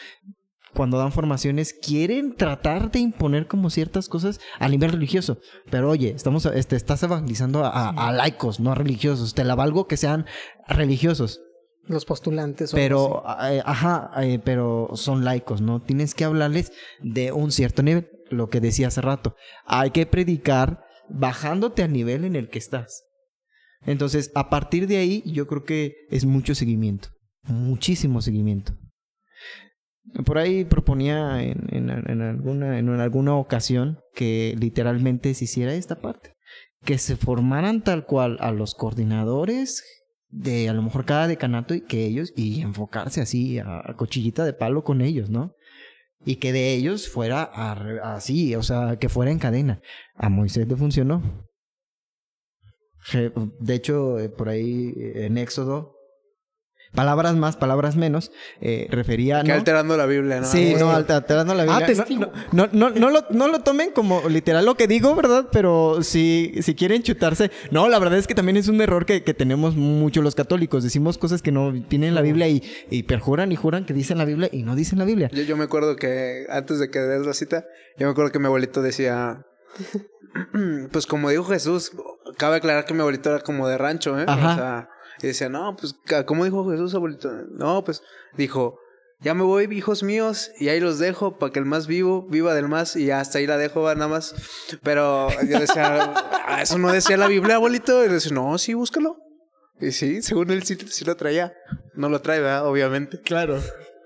cuando dan formaciones, quieren tratar de imponer como ciertas cosas a nivel religioso. Pero oye, estamos, este, estás evangelizando a, a- a laicos, no a religiosos. Te la valgo que sean religiosos. Los postulantes. o Pero, eh, ajá, eh, pero son laicos, ¿no? Tienes que hablarles de un cierto nivel, lo que decía hace rato. Hay que predicar bajándote al nivel en el que estás. Entonces, a partir de ahí, yo creo que es mucho seguimiento, muchísimo seguimiento. Por ahí proponía en, en- alguna, en alguna ocasión que literalmente se hiciera esta parte, que se formaran tal cual a los coordinadores de a lo mejor cada decanato y que ellos y enfocarse así a, a cuchillita de palo con ellos, ¿no? Y que de ellos fuera así, o sea, que fuera en cadena. A Moisés le funcionó. De hecho, eh, por ahí eh, en Éxodo, palabras más, palabras menos, eh, refería... Que ¿no? alterando la Biblia, ¿no? Sí, no, alterando la Biblia. Ah, testigo. no, no, no, no lo, no lo tomen como literal lo que digo, ¿verdad? Pero si, si quieren chutarse. No, la verdad es que también es un error que, que tenemos mucho los católicos. Decimos cosas que no tienen en la Biblia y, y perjuran y juran que dicen la Biblia y no dicen la Biblia. Yo, yo me acuerdo que antes de que des la cita, yo me acuerdo que mi abuelito decía, pues como dijo Jesús, cabe aclarar que mi abuelito era como de rancho, ¿eh? Ajá. O sea, y decía, no, pues, ¿cómo dijo Jesús, abuelito? No, pues, dijo, ya me voy, hijos míos, y ahí los dejo para que el más vivo viva del más, y hasta ahí la dejo, nada más. Pero yo decía, "Ah, eso no decía la Biblia, abuelito. Y le decía, no, sí, búscalo. Y sí, según él sí, sí lo traía. No lo trae, ¿verdad? Obviamente. Claro.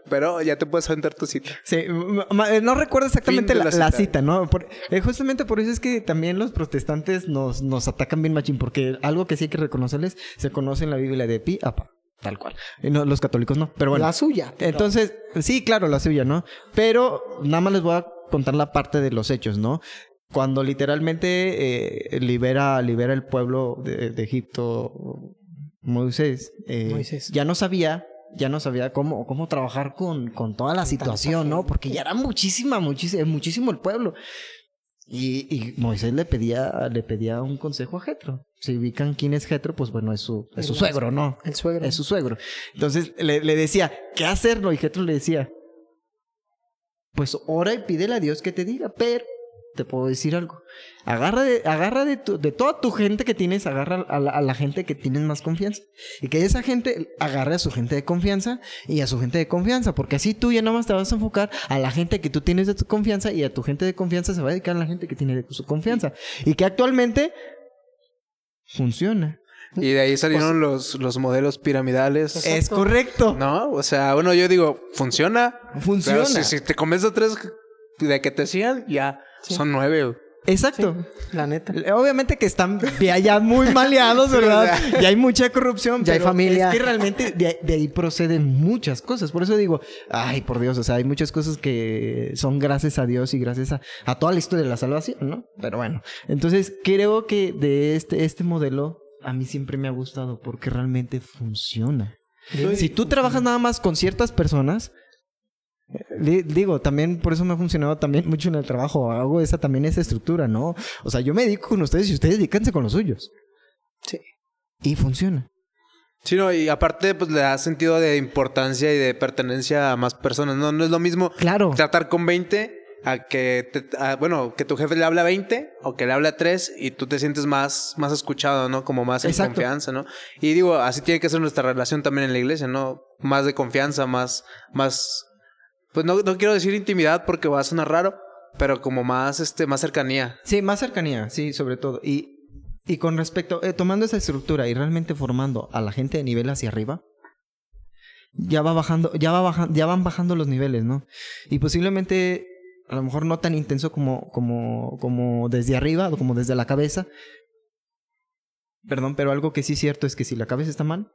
Pero ya te puedes aventar tu cita. Sí, eh, no recuerdo exactamente la, cita. ¿no? Por- eh, justamente por eso es que también los protestantes nos, nos atacan bien machín, porque algo que sí hay que reconocerles, se conoce en la Biblia de pi a pa, tal cual. Y no, los católicos no, pero bueno. La suya. Entonces, sí, claro, la suya, ¿no? Pero nada más les voy a contar la parte de los hechos, ¿no? Cuando literalmente eh, libera, libera el pueblo de, de Egipto Moisés, eh, Moisés. ya no sabía, ya no sabía cómo, cómo trabajar con, con toda la situación, ¿no? Porque ya era muchísima, muchísimo, muchísimo el pueblo. Y, y Moisés le pedía, le pedía un consejo a Jetro. Si ubican quién es Jetro, pues bueno, es su, es su suegro, ¿no? El suegro. Es su suegro. Entonces le, le decía, ¿qué hacerlo? Y Jetro le decía, pues ora y pídele a Dios que te diga, pero te puedo decir algo. Agarra de, agarra de, tu- de toda tu gente que tienes, agarra a la, a la gente que tienes más confianza. Y que esa gente agarre a su gente de confianza y a su gente de confianza. Porque así tú ya nada más te vas a enfocar a la gente que tú tienes de tu confianza y a tu gente de confianza se va a dedicar a la gente que tiene de su confianza. Y que actualmente funciona. Y de ahí salieron los, los modelos piramidales. Es correcto. ¿No? O sea, bueno, yo digo, funciona. Funciona. Pero si, si te convences a tres de que te sigan, ya son nueve. güey. Exacto. La neta. Obviamente que están ya, ya muy maleados, ¿verdad? Sí, Ya hay mucha corrupción. Ya hay familia. Es que realmente de, ahí- de ahí proceden muchas cosas. Por eso digo, ay, por Dios, o sea, hay muchas cosas que son gracias a Dios y gracias a, a toda la historia de la salvación, ¿no? Pero bueno, entonces creo que de este, este modelo a mí siempre me ha gustado porque realmente funciona. Si tú trabajas nada más con ciertas personas, digo, también por eso me ha funcionado también mucho en el trabajo. Hago esa también esa estructura, ¿no? O sea, yo me dedico con ustedes y ustedes dedícanse con los suyos. Sí. Y funciona. Sí, no, y aparte, pues le da sentido de importancia y de pertenencia a más personas. No, no es lo mismo Claro. tratar con 20 a que, te- a- bueno, que tu jefe le habla a 20 o que le habla a 3 y tú te sientes más, más escuchado, ¿no? Como más en Exacto. confianza, ¿no? Y digo, así tiene que ser nuestra relación también en la iglesia, ¿no? Más de confianza, más, más, pues no, no quiero decir intimidad porque va a sonar raro, pero como más, este, más cercanía. Sí, más cercanía, sí, sobre todo. Y, y con respecto, eh, tomando esa estructura y realmente formando a la gente de nivel hacia arriba, ya va bajando, ya va bajando, ya van bajando los niveles, ¿no? Y posiblemente, a lo mejor no tan intenso como, como, como desde arriba o como desde la cabeza. Perdón, pero algo que sí es cierto es que si la cabeza está mal,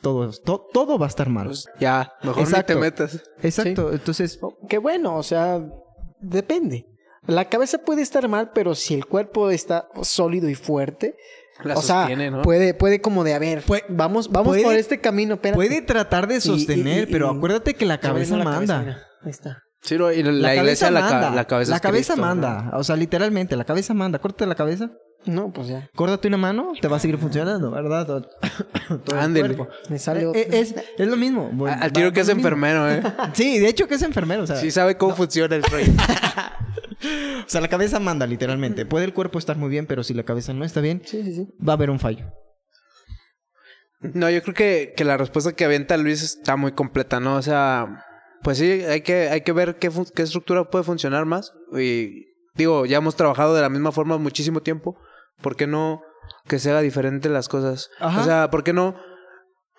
todo, to- todo va a estar mal. Pues ya, mejor Exacto. ni te metas. Exacto, entonces, Oh, Qué bueno, o sea, depende. La cabeza puede estar mal, pero si el cuerpo está sólido y fuerte, La o sea, ¿no? puede, puede como de, a ver, vamos, vamos puede- por este camino, espérate. Puede tratar de sostener, y- y- pero acuérdate que la cabeza la manda. cabeza, mira, ahí está. Sí, no, y la, iglesia, la, ca- manda. la cabeza La es cabeza Cristo, ¿no? manda. O sea, literalmente, la cabeza manda. Córtate la cabeza. No, pues ya. Córtate una mano, te va a seguir funcionando, ¿verdad? Todo, el cuerpo. Me sale Eh, otro. eh, es, es lo mismo. Bueno, Al tiro que es enfermero, ¿eh? Sí, de hecho que es enfermero. O sea, Sí sabe cómo funciona el rey. o sea, la cabeza manda, literalmente. Puede el cuerpo estar muy bien, pero si la cabeza no está bien, Sí, sí, sí. va a haber un fallo. No, yo creo que, que la respuesta que avienta Luis está muy completa, ¿no? O sea, pues sí, hay que, hay que ver qué, qué estructura puede funcionar más. Y digo, ya hemos trabajado de la misma forma muchísimo tiempo. ¿Por qué no que se haga diferente las cosas? Ajá. O sea, ¿por qué no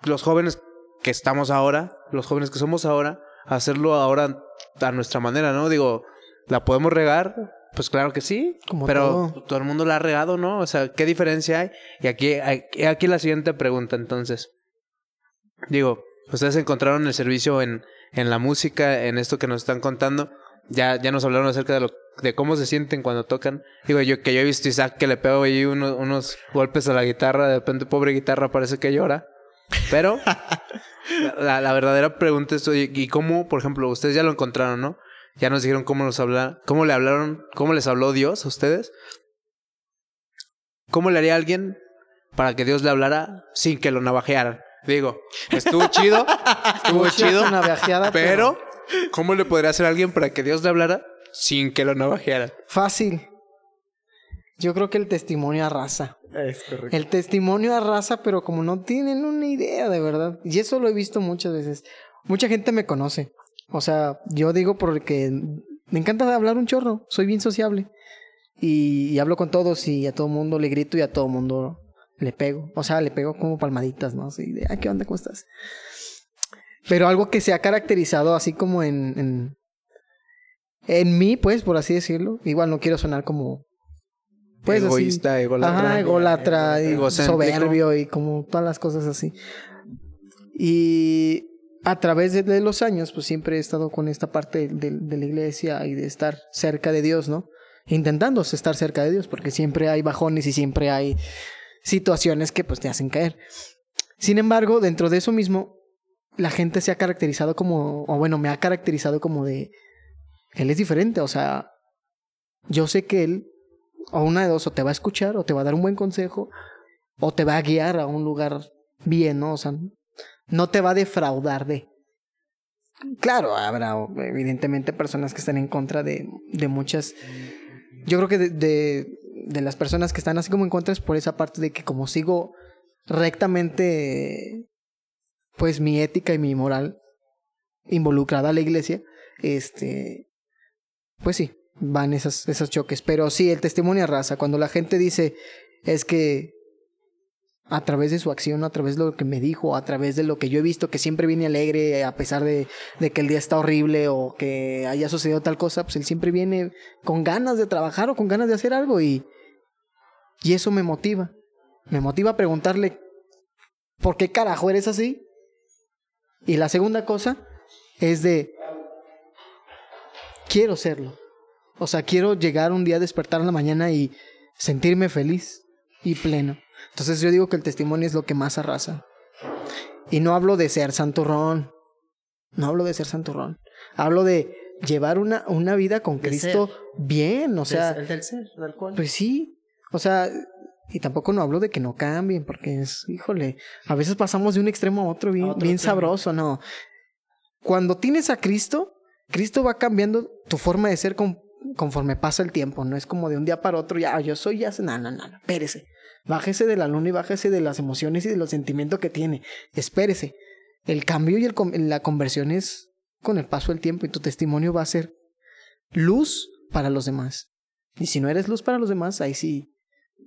los jóvenes que estamos ahora, los jóvenes que somos ahora, hacerlo ahora a nuestra manera, ¿no? Digo, ¿la podemos regar? Pues claro que sí, Como pero todo. todo el mundo la ha regado, ¿no? O sea, ¿qué diferencia hay? Y aquí, aquí, aquí la siguiente pregunta, entonces. Digo, ustedes encontraron el servicio en, en la música, en esto que nos están contando. Ya, ya nos hablaron acerca de lo de cómo se sienten cuando tocan. Digo, yo que yo he visto Isaac que le pego ahí unos, unos golpes a la guitarra, de repente pobre guitarra parece que llora. Pero la, la verdadera pregunta es, oye, ¿y cómo, por ejemplo, ustedes ya lo encontraron, ¿no? Ya nos dijeron cómo nos habla, cómo le hablaron, cómo les habló Dios a ustedes. ¿Cómo le haría a alguien para que Dios le hablara sin que lo navajearan? Digo, estuvo chido, estuvo chido, pero ¿cómo le podría hacer a alguien para que Dios le hablara sin que lo navajearan? Fácil. Yo creo que el testimonio arrasa. Es correcto. El testimonio arrasa, pero como no tienen una idea de verdad. Y eso lo he visto muchas veces. Mucha gente me conoce. O sea, yo digo porque me encanta hablar un chorro. Soy bien sociable. Y, y hablo con todos y a todo mundo le grito y a todo mundo le pego. O sea, le pego como palmaditas, ¿no? Así de, ah, ¿qué onda? ¿Cómo estás? Pero algo que se ha caracterizado así como en, en, en mí, pues, por así decirlo. Igual no quiero sonar como... Pues así- Egoísta, ególatra. Ajá, ególatra, y Egocéntrico. soberbio y como todas las cosas así. Y a través de, de los años, pues siempre he estado con esta parte de, de la iglesia y de estar cerca de Dios, ¿no? Intentando estar cerca de Dios, porque siempre hay bajones y siempre hay situaciones que pues te hacen caer. Sin embargo, dentro de eso mismo, la gente se ha caracterizado como, o bueno, me ha caracterizado como de, él es diferente, o sea, yo sé que él o una de dos, o te va a escuchar, o te va a dar un buen consejo, o te va a guiar a un lugar bien, ¿no? O sea, no te va a defraudar de. Claro, habrá evidentemente personas que están en contra de, de muchas. Yo creo que de, de, de las personas que están así como en contra es por esa parte de que como sigo rectamente, pues mi ética y mi moral involucrada a la iglesia, este, pues sí, van esas, esos choques. Pero sí, el testimonio arrasa. Cuando la gente dice es que a través de su acción, a través de lo que me dijo, a través de lo que yo he visto, que siempre viene alegre, a pesar de, de que el día está horrible o que haya sucedido tal cosa, pues él siempre viene con ganas de trabajar o con ganas de hacer algo y, y eso me motiva. Me motiva a preguntarle, ¿por qué carajo eres así? Y la segunda cosa es de, quiero serlo. O sea, quiero llegar un día a despertar en la mañana y sentirme feliz y pleno. Entonces yo digo que el testimonio es lo que más arrasa. Y no hablo de ser santurrón. No hablo de ser santurrón. Hablo de llevar una, una vida con Cristo bien. O sea, el del ser, del cual. pues sí. O sea, y tampoco no hablo de que no cambien, porque es, híjole, a veces pasamos de un extremo a otro bien, A otro bien sabroso, no. Cuando tienes a Cristo, Cristo va cambiando tu forma de ser con- conforme pasa el tiempo, no es como de un día para otro, ya, yo soy ya, no, no, no, no, espérese. Bájese de la luna y bájese de las emociones y de los sentimientos que tiene. Espérese. El cambio y el, la conversión es con el paso del tiempo y tu testimonio va a ser luz para los demás. Y si no eres luz para los demás, ahí sí,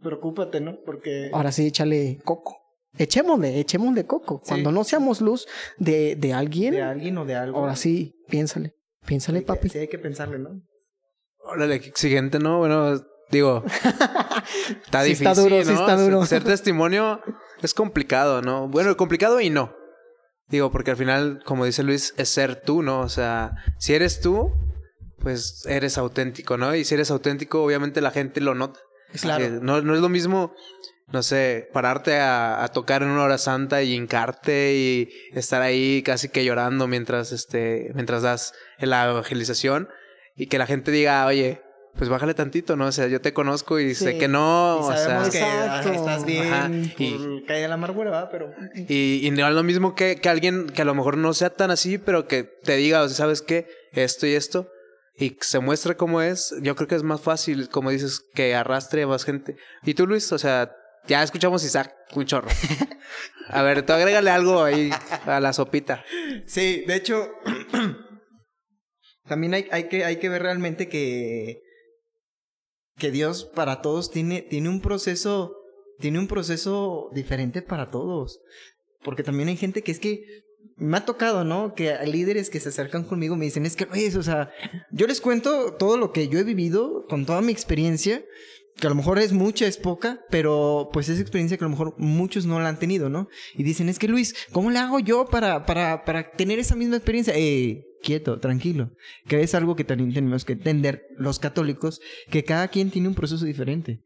Preocúpate, ¿no? Porque. ahora sí échale coco. Echémosle, echémosle coco. Sí. Cuando no seamos luz de, de alguien, De alguien o de algo. ahora sí, piénsale. Piénsale, Sí, papi. Sí, hay que pensarle, ¿no? Órale, qué exigente, ¿no? Bueno, digo, está Sí difícil, está duro, sí ¿no? está Ser- duro. Ser testimonio es complicado, ¿no? Bueno, complicado y no. Digo, porque al final, como dice Luis, es ser tú, ¿no? O sea, si eres tú, pues eres auténtico, ¿no? Y si eres auténtico, obviamente la gente lo nota. Claro. Eh, no, no es lo mismo no sé, pararte a, a tocar en una hora santa y hincarte y estar ahí casi que llorando mientras, este, mientras das la evangelización y que la gente diga, oye, pues bájale tantito, ¿no? O sea, yo te conozco y sé Sí. que no, Y o sea, sabemos que estás bien Ajá, por y- caída de la amargura, ¿verdad? Pero... y, y no es lo mismo que, que alguien que a lo mejor no sea tan así, pero que te diga, o sea, ¿sabes qué? Esto y esto. Y se muestre cómo es. Yo creo que es más fácil, como dices, que arrastre a más gente. ¿Y tú, Luis? O sea, ya escuchamos Isaac, un chorro. A ver, tú agrégale algo ahí a la sopita. Sí, de hecho, también hay, hay, que, hay que ver realmente que, que Dios para todos tiene, tiene un proceso, tiene un proceso diferente para todos. Porque también hay gente que es que me ha tocado, ¿no? Que líderes que se acercan conmigo me dicen, es que, Luis, o sea, yo les cuento todo lo que yo he vivido con toda mi experiencia, que a lo mejor es mucha, es poca, pero pues es experiencia que a lo mejor muchos no la han tenido, ¿no? Y dicen, es que Luis, ¿cómo le hago yo para, para, para tener esa misma experiencia? Eh, quieto, tranquilo. Que es algo que también tenemos que entender los católicos, que cada quien tiene un proceso diferente.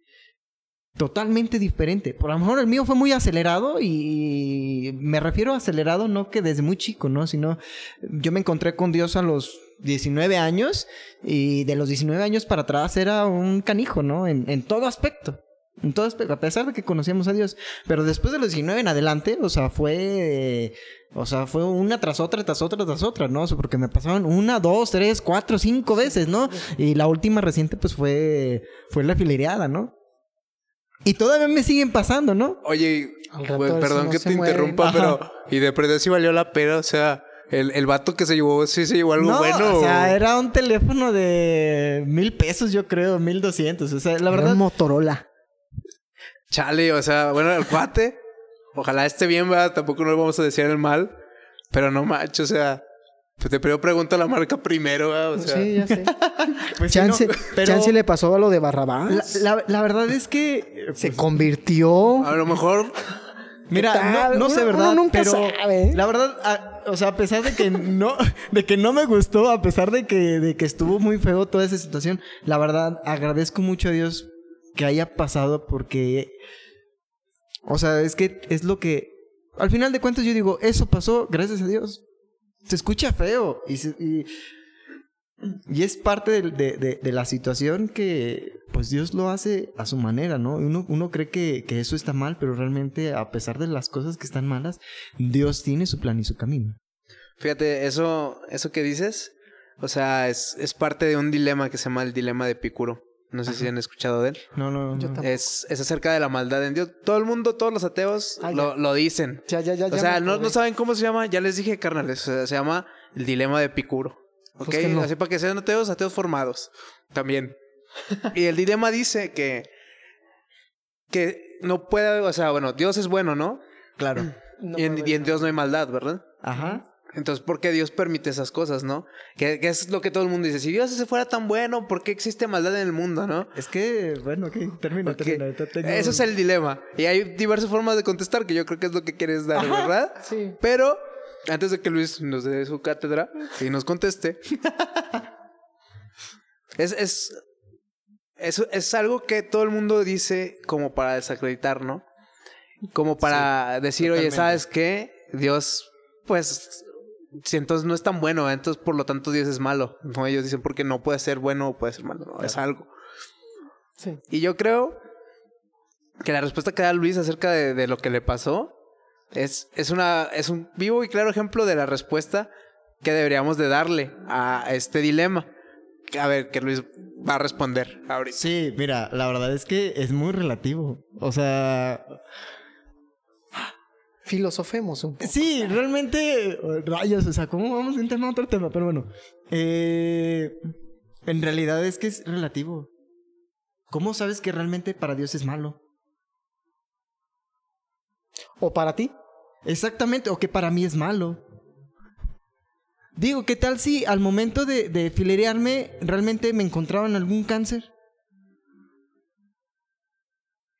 Totalmente diferente. Por lo mejor el mío fue muy acelerado y me refiero a acelerado no que desde muy chico, ¿no? Sino yo me encontré con Dios a los 19 años y de los 19 años para atrás era un canijo, ¿no? En, en todo aspecto. En todo aspecto, a pesar de que conocíamos a Dios. Pero después de los 19 en adelante, o sea, fue... O sea, fue una tras otra, tras otra, tras otra, ¿no? O sea, porque me pasaban una, dos, tres, cuatro, cinco veces, ¿no? Y la última reciente, pues fue... Fue la filereada, ¿no? Y todavía me siguen pasando, ¿no? Oye, pues, perdón no que te mueren. interrumpa, Ajá. pero... Y de perder sí valió la pena, o sea... El, el vato que se llevó, sí se llevó algo no, bueno. o sea, era un teléfono de mil pesos, yo creo, mil doscientos. O sea, la Era verdad... un Motorola. Chale, o sea, bueno, el cuate, ojalá esté bien, ¿verdad? Tampoco no le vamos a decir el mal, pero no macho, o sea, pues te primero pregunto la marca primero, ¿verdad? O sea, sí, ya sé. pues, Chance, no, pero Chance le pasó a lo de Barrabás. la- la verdad es que... Se convirtió. a lo mejor, Mira, no, no sé, ¿verdad? uno nunca pero sabe. la verdad, a- o sea, a pesar de que no, de que no me gustó, a pesar de que, de que estuvo muy feo toda esa situación, la verdad, agradezco mucho a Dios que haya pasado porque, o sea, es que es lo que, al final de cuentas yo digo, eso pasó, gracias a Dios. Se escucha feo y, se- y, y es parte de, de- de- de la situación que pues Dios lo hace a su manera, ¿no? Uno, uno cree que, que eso está mal, pero realmente a pesar de las cosas que están malas, Dios tiene su plan y su camino. fíjate, eso, eso que dices, o sea, es, es parte de un dilema que se llama el dilema de Epicuro. No sé si han escuchado de él. No, no, Yo no. tampoco. Es, es acerca de la maldad en Dios. Todo el mundo, todos los ateos Ah, lo, dicen. Ya, ya, ya. O ya sea, no, saben cómo se llama. Ya les dije, carnales. O sea, se llama el dilema de Epicuro. ¿Ok? Pues no. Así para que sean ateos, ateos formados. También. y el dilema dice que. Que no puede. O sea, bueno, Dios es bueno, ¿no? Claro. No y, en, y. Dios no hay maldad, ¿verdad? Ajá. Entonces, ¿por qué Dios permite esas cosas, no? Que, que es lo que todo el mundo dice. Si Dios se fuera tan bueno, ¿por qué existe maldad en el mundo, no? Es que, bueno, ok, termina, Porque termina. tengo- Eso es el dilema. Y hay diversas formas de contestar que yo creo que es lo que quieres dar, ¿verdad? Sí. Pero antes de que Luis nos dé su cátedra y nos conteste, es, es, es, es algo que todo el mundo dice como para desacreditar, ¿no? Como para decir, oye. ¿sabes qué? Dios, pues, si entonces no es tan bueno, entonces por lo tanto Dios es malo. No, ellos dicen porque no puede ser bueno o puede ser malo, no, es algo. Sí. Y yo creo que la respuesta que da Luis acerca de, de lo que le pasó es, es, una, es un vivo y claro ejemplo de la respuesta que deberíamos de darle a este dilema. A ver, que Luis va a responder ahorita. Sí, mira, la verdad es que es muy relativo. O sea, Filosofemos un poco. Sí, realmente, rayos, o sea, ¿cómo vamos de un tema a otro tema? Pero bueno, eh, en realidad es que es relativo. ¿Cómo sabes que realmente para Dios es malo? ¿O para ti? Exactamente, o que para mí es malo. Digo, ¿qué tal si al momento de, de filerearme realmente me encontraban algún cáncer?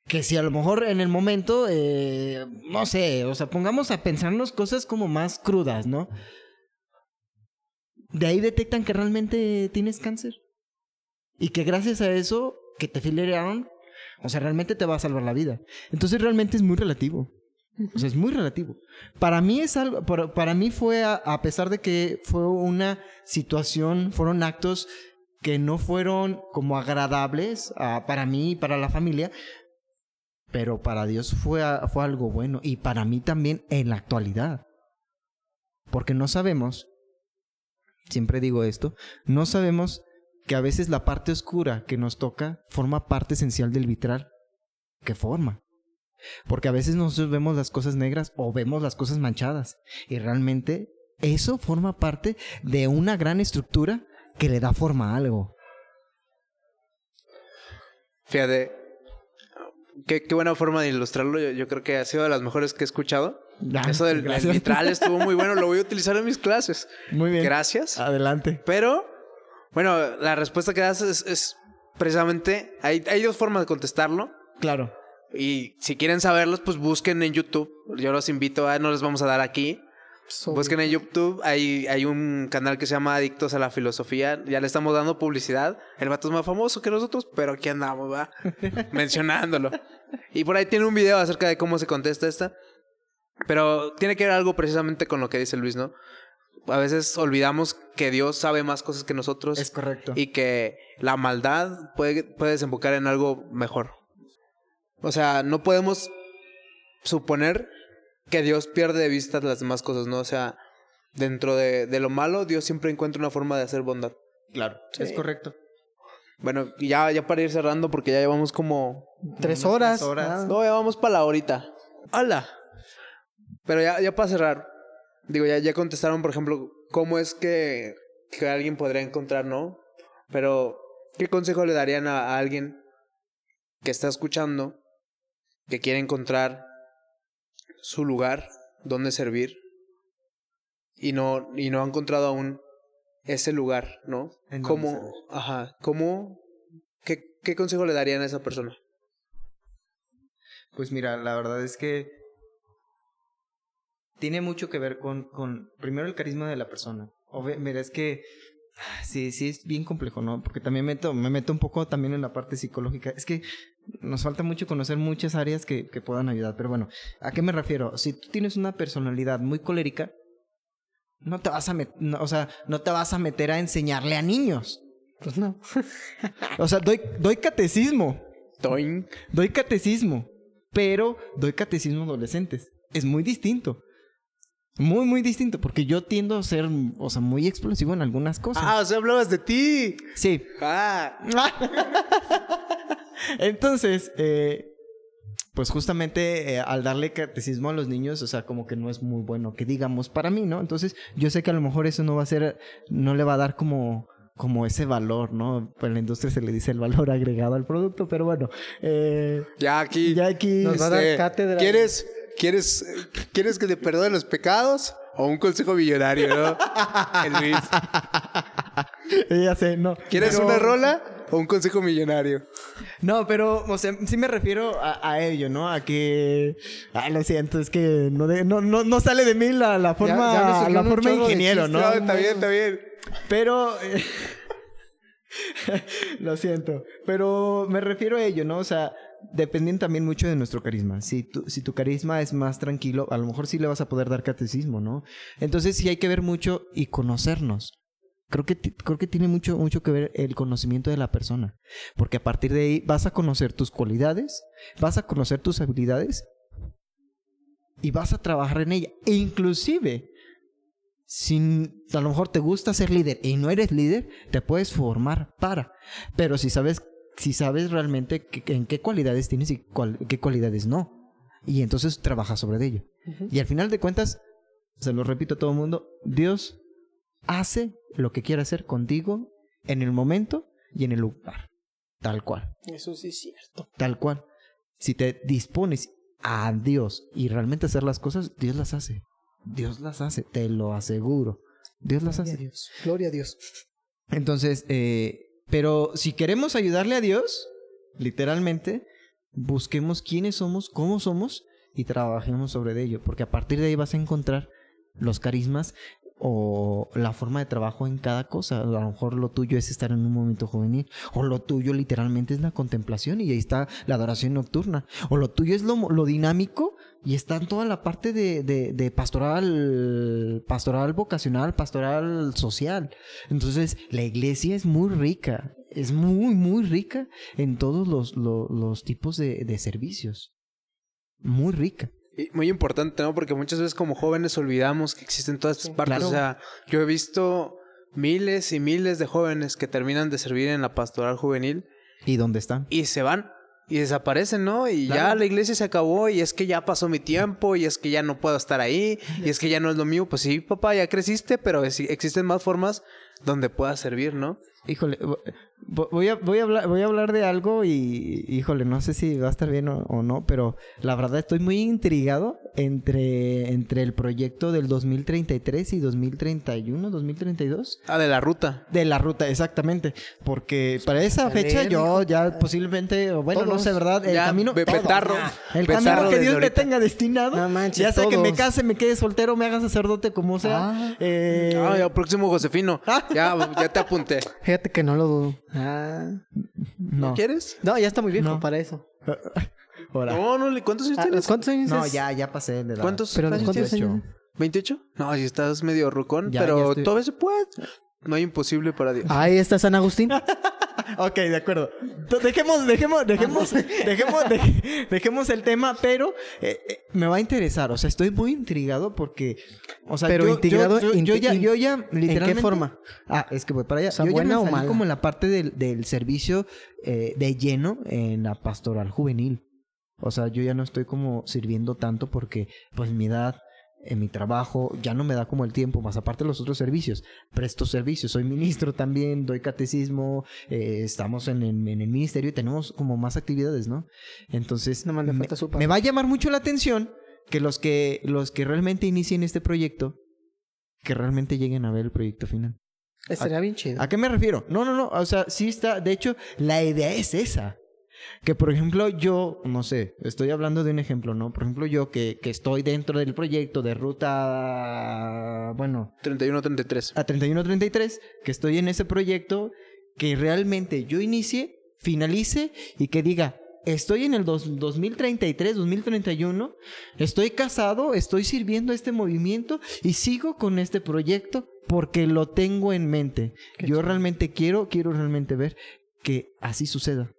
Que si a lo mejor en el momento, eh, no sé, o sea, pongamos a pensarnos cosas como más crudas, ¿no? De ahí detectan que realmente tienes cáncer. Y que gracias a eso, que te filerearon, O sea, realmente te va a salvar la vida. Entonces realmente es muy relativo. Es muy relativo. Para mí es algo, para, para mí fue, a, pesar de que fue una situación, fueron actos que no fueron como agradables ah, para mí y para la familia, pero para Dios fue, fue algo bueno y para mí también en la actualidad. Porque no sabemos, siempre digo esto, no sabemos que a veces la parte oscura que nos toca forma parte esencial del vitral que forma. Porque a veces nosotros vemos las cosas negras o vemos las cosas manchadas y realmente eso forma parte de una gran estructura que le da forma a algo. Fíjate, qué, qué buena forma de ilustrarlo. Yo, yo creo que ha sido de las mejores que he escuchado. Ah, Eso del, vitral estuvo muy bueno. Lo voy a utilizar en mis clases. Muy bien. Gracias. Adelante. Pero, bueno, la respuesta que das es, es precisamente... Hay, hay dos formas de contestarlo. Claro. Y si quieren saberlos, pues busquen en YouTube. Yo los invito a... No les vamos a dar aquí. Sobre- Busquen en YouTube, hay, hay un canal que se llama Adictos a la Filosofía. Ya le estamos dando publicidad. El vato es más famoso que nosotros, pero aquí andamos, va. Mencionándolo. Y por ahí tiene un video acerca de cómo se contesta esta. Pero tiene que ver algo precisamente con lo que dice Luis, ¿no? A veces olvidamos que Dios sabe más cosas que nosotros Es correcto. y que la maldad puede, puede desembocar en algo mejor. O sea, no podemos suponer que Dios pierde de vista las demás cosas, ¿no? O sea, dentro de, de lo malo, Dios siempre encuentra una forma de hacer bondad. Claro. Es correcto. Bueno, y ya, ya para ir cerrando, porque ya llevamos como... Tres horas. tres horas. No, ya vamos para la horita. ¡Hala! Pero ya, ya para cerrar, digo, ya, ya contestaron, por ejemplo, cómo es que, que alguien podría encontrar, ¿no? Pero, ¿qué consejo le darían a, a alguien que está escuchando, que quiere encontrar su lugar donde servir y no, y no ha encontrado aún ese lugar, ¿no? En ¿Cómo, ajá, cómo, qué, qué consejo le darían a esa persona? Pues mira, la verdad es que tiene mucho que ver con, con primero el carisma de la persona. Obvi- mira, es que sí, sí es bien complejo, ¿no? Porque también meto, me meto un poco también en la parte psicológica. Es que nos falta mucho conocer muchas áreas que, que puedan ayudar. Pero bueno, ¿a qué me refiero? Si tú tienes una personalidad muy colérica, no te vas a met- no, o sea, no te vas a meter a enseñarle a niños. Pues no. O sea, doy, doy catecismo. Toing. Doy catecismo, pero doy catecismo a adolescentes. Es muy distinto. Muy, muy distinto, porque yo tiendo a ser, o sea, muy explosivo en algunas cosas. Ah, o sea, hablabas de ti. Sí. Ah. Entonces, eh, pues justamente eh, al darle catecismo a los niños, o sea, como que no es muy bueno que digamos para mí, ¿no? Entonces, yo sé que a lo mejor eso no va a ser, no le va a dar como como ese valor, ¿no? Pues en la industria se le dice el valor agregado al producto, pero bueno, eh, Ya aquí. ya aquí... Nos va a dar este, cátedra. ¿Quieres, quieres, ¿Quieres que te perdone los pecados? O un consejo millonario, ¿no? El Luis. ya sé, no. ¿Quieres Pero- una rola o un consejo millonario? No, pero, o sea, sí me refiero a, a ello, ¿no? A que. Ay, lo siento, es que no, de- no, no, no sale de mí la, la forma, ya la forma ingeniero. ¿no? No, está bien, está bien. Pero. eh, lo siento. Pero me refiero a ello, ¿no? O sea, dependen también mucho de nuestro carisma. Si tu, si tu carisma es más tranquilo, a lo mejor sí le vas a poder dar catecismo, ¿no? Entonces sí hay que ver mucho y conocernos. Creo que, creo que tiene mucho, mucho que ver el conocimiento de la persona. Porque a partir de ahí vas a conocer tus cualidades, vas a conocer tus habilidades y vas a trabajar en ella. E inclusive, si a lo mejor te gusta ser líder y no eres líder, te puedes formar para. Pero si sabes, si sabes realmente que- en qué cualidades tienes y cuál- qué cualidades no. Y entonces trabajas sobre ello. Y al final de cuentas, se lo repito a todo el mundo, Dios hace lo que quiere hacer contigo en el momento y en el lugar. Tal cual. Eso sí es cierto. Tal cual. Si te dispones a Dios y realmente hacer las cosas, Dios las hace. Dios las hace, te lo aseguro. Dios las Gloria a hace. Dios. Gloria a Dios. Entonces, eh, pero si queremos ayudarle a Dios, literalmente, busquemos quiénes somos, cómo somos y trabajemos sobre ello, porque a partir de ahí vas a encontrar los carismas. O la forma de trabajo en cada cosa. A lo mejor lo tuyo es estar en un momento juvenil, o lo tuyo literalmente es la contemplación y ahí está la adoración nocturna, o lo tuyo es lo, lo dinámico y está en toda la parte de, de, pastoral, pastoral vocacional, pastoral social. Entonces, la iglesia es muy rica, es muy, muy rica en todos los, los, tipos de servicios. Muy rica. Muy importante, ¿no? Porque muchas veces como jóvenes olvidamos que existen todas estas partes. claro. O sea, yo he visto miles y miles de jóvenes que terminan de servir en la pastoral juvenil ¿Y dónde están? y se van y desaparecen, ¿no? Y ya la iglesia se acabó y es que ya pasó mi tiempo y es que ya no puedo estar ahí y es que ya no es lo mío. Pues sí, papá, ya creciste, pero existen más formas donde puedas servir, ¿no? Híjole, vo- vo- voy a, voy a, hablar, voy a hablar de algo y, híjole, no sé si va a estar bien o, o no, pero la verdad estoy muy intrigado entre, entre el proyecto del 2033 y 2031, 2032. Ah, de la ruta. De la ruta, exactamente. Porque para esa Dale, fecha yo ya posiblemente, o bueno, no sé, ¿verdad? El Ya, camino... be- todos, petarro. ya. El camino que Dios me tenga destinado. No manches, ya sea que me case, me quede soltero, me haga sacerdote, como sea. Ah. Eh, Ah, ya, próximo Josefino. ya, ya te apunté. Fíjate que no lo dudo. Ah. no. ¿Quieres? No, ya está muy viejo No. para eso. Ahora. No, no, le- ¿cuántos años Ah, tienes? ¿Cuántos años No, es? ya, ya pasé de edad. ¿Cuántos Pero años ¿cuántos tienes? años? ¿28? No, si estás medio rucón, Ya, pero ya estoy- todavía se puede. No hay imposible para Dios. Ahí está San Agustín. Ok, de acuerdo. Dejemos, dejemos, dejemos, dejemos, dej- dejemos el tema, pero eh, eh, me va a interesar. O sea, estoy muy intrigado porque, o sea, Pero yo, integrado, yo, yo- ya, yo ya, ¿En literalmente. qué forma? Ah, es que voy para allá. O sea, yo ya ¿buena me o salí mala? como en la parte del, del servicio eh, de lleno en la pastoral juvenil. O sea, yo ya no estoy como sirviendo tanto porque, pues, mi edad, en mi trabajo, ya no me da como el tiempo, más aparte los otros servicios. Presto servicios, soy ministro también, doy catecismo, eh, estamos en, el- en el ministerio y tenemos como más actividades, ¿no? Entonces, me, me va a llamar mucho la atención que los que, los que realmente inicien este proyecto, que realmente lleguen a ver el proyecto final. Estaría bien chido. ¿A qué me refiero? No, no, no. O sea, sí está. De hecho, la idea es esa. Que, por ejemplo, yo, no sé, estoy hablando de un ejemplo, ¿no? Por ejemplo, yo que, que estoy dentro del proyecto de ruta, bueno, 31-33. a 3133, que estoy en ese proyecto, que realmente yo inicie, finalice y que diga, estoy en el dos- 2033, 2031, estoy casado, estoy sirviendo a este movimiento y sigo con este proyecto porque lo tengo en mente. Yo realmente quiero, quiero realmente ver que así suceda.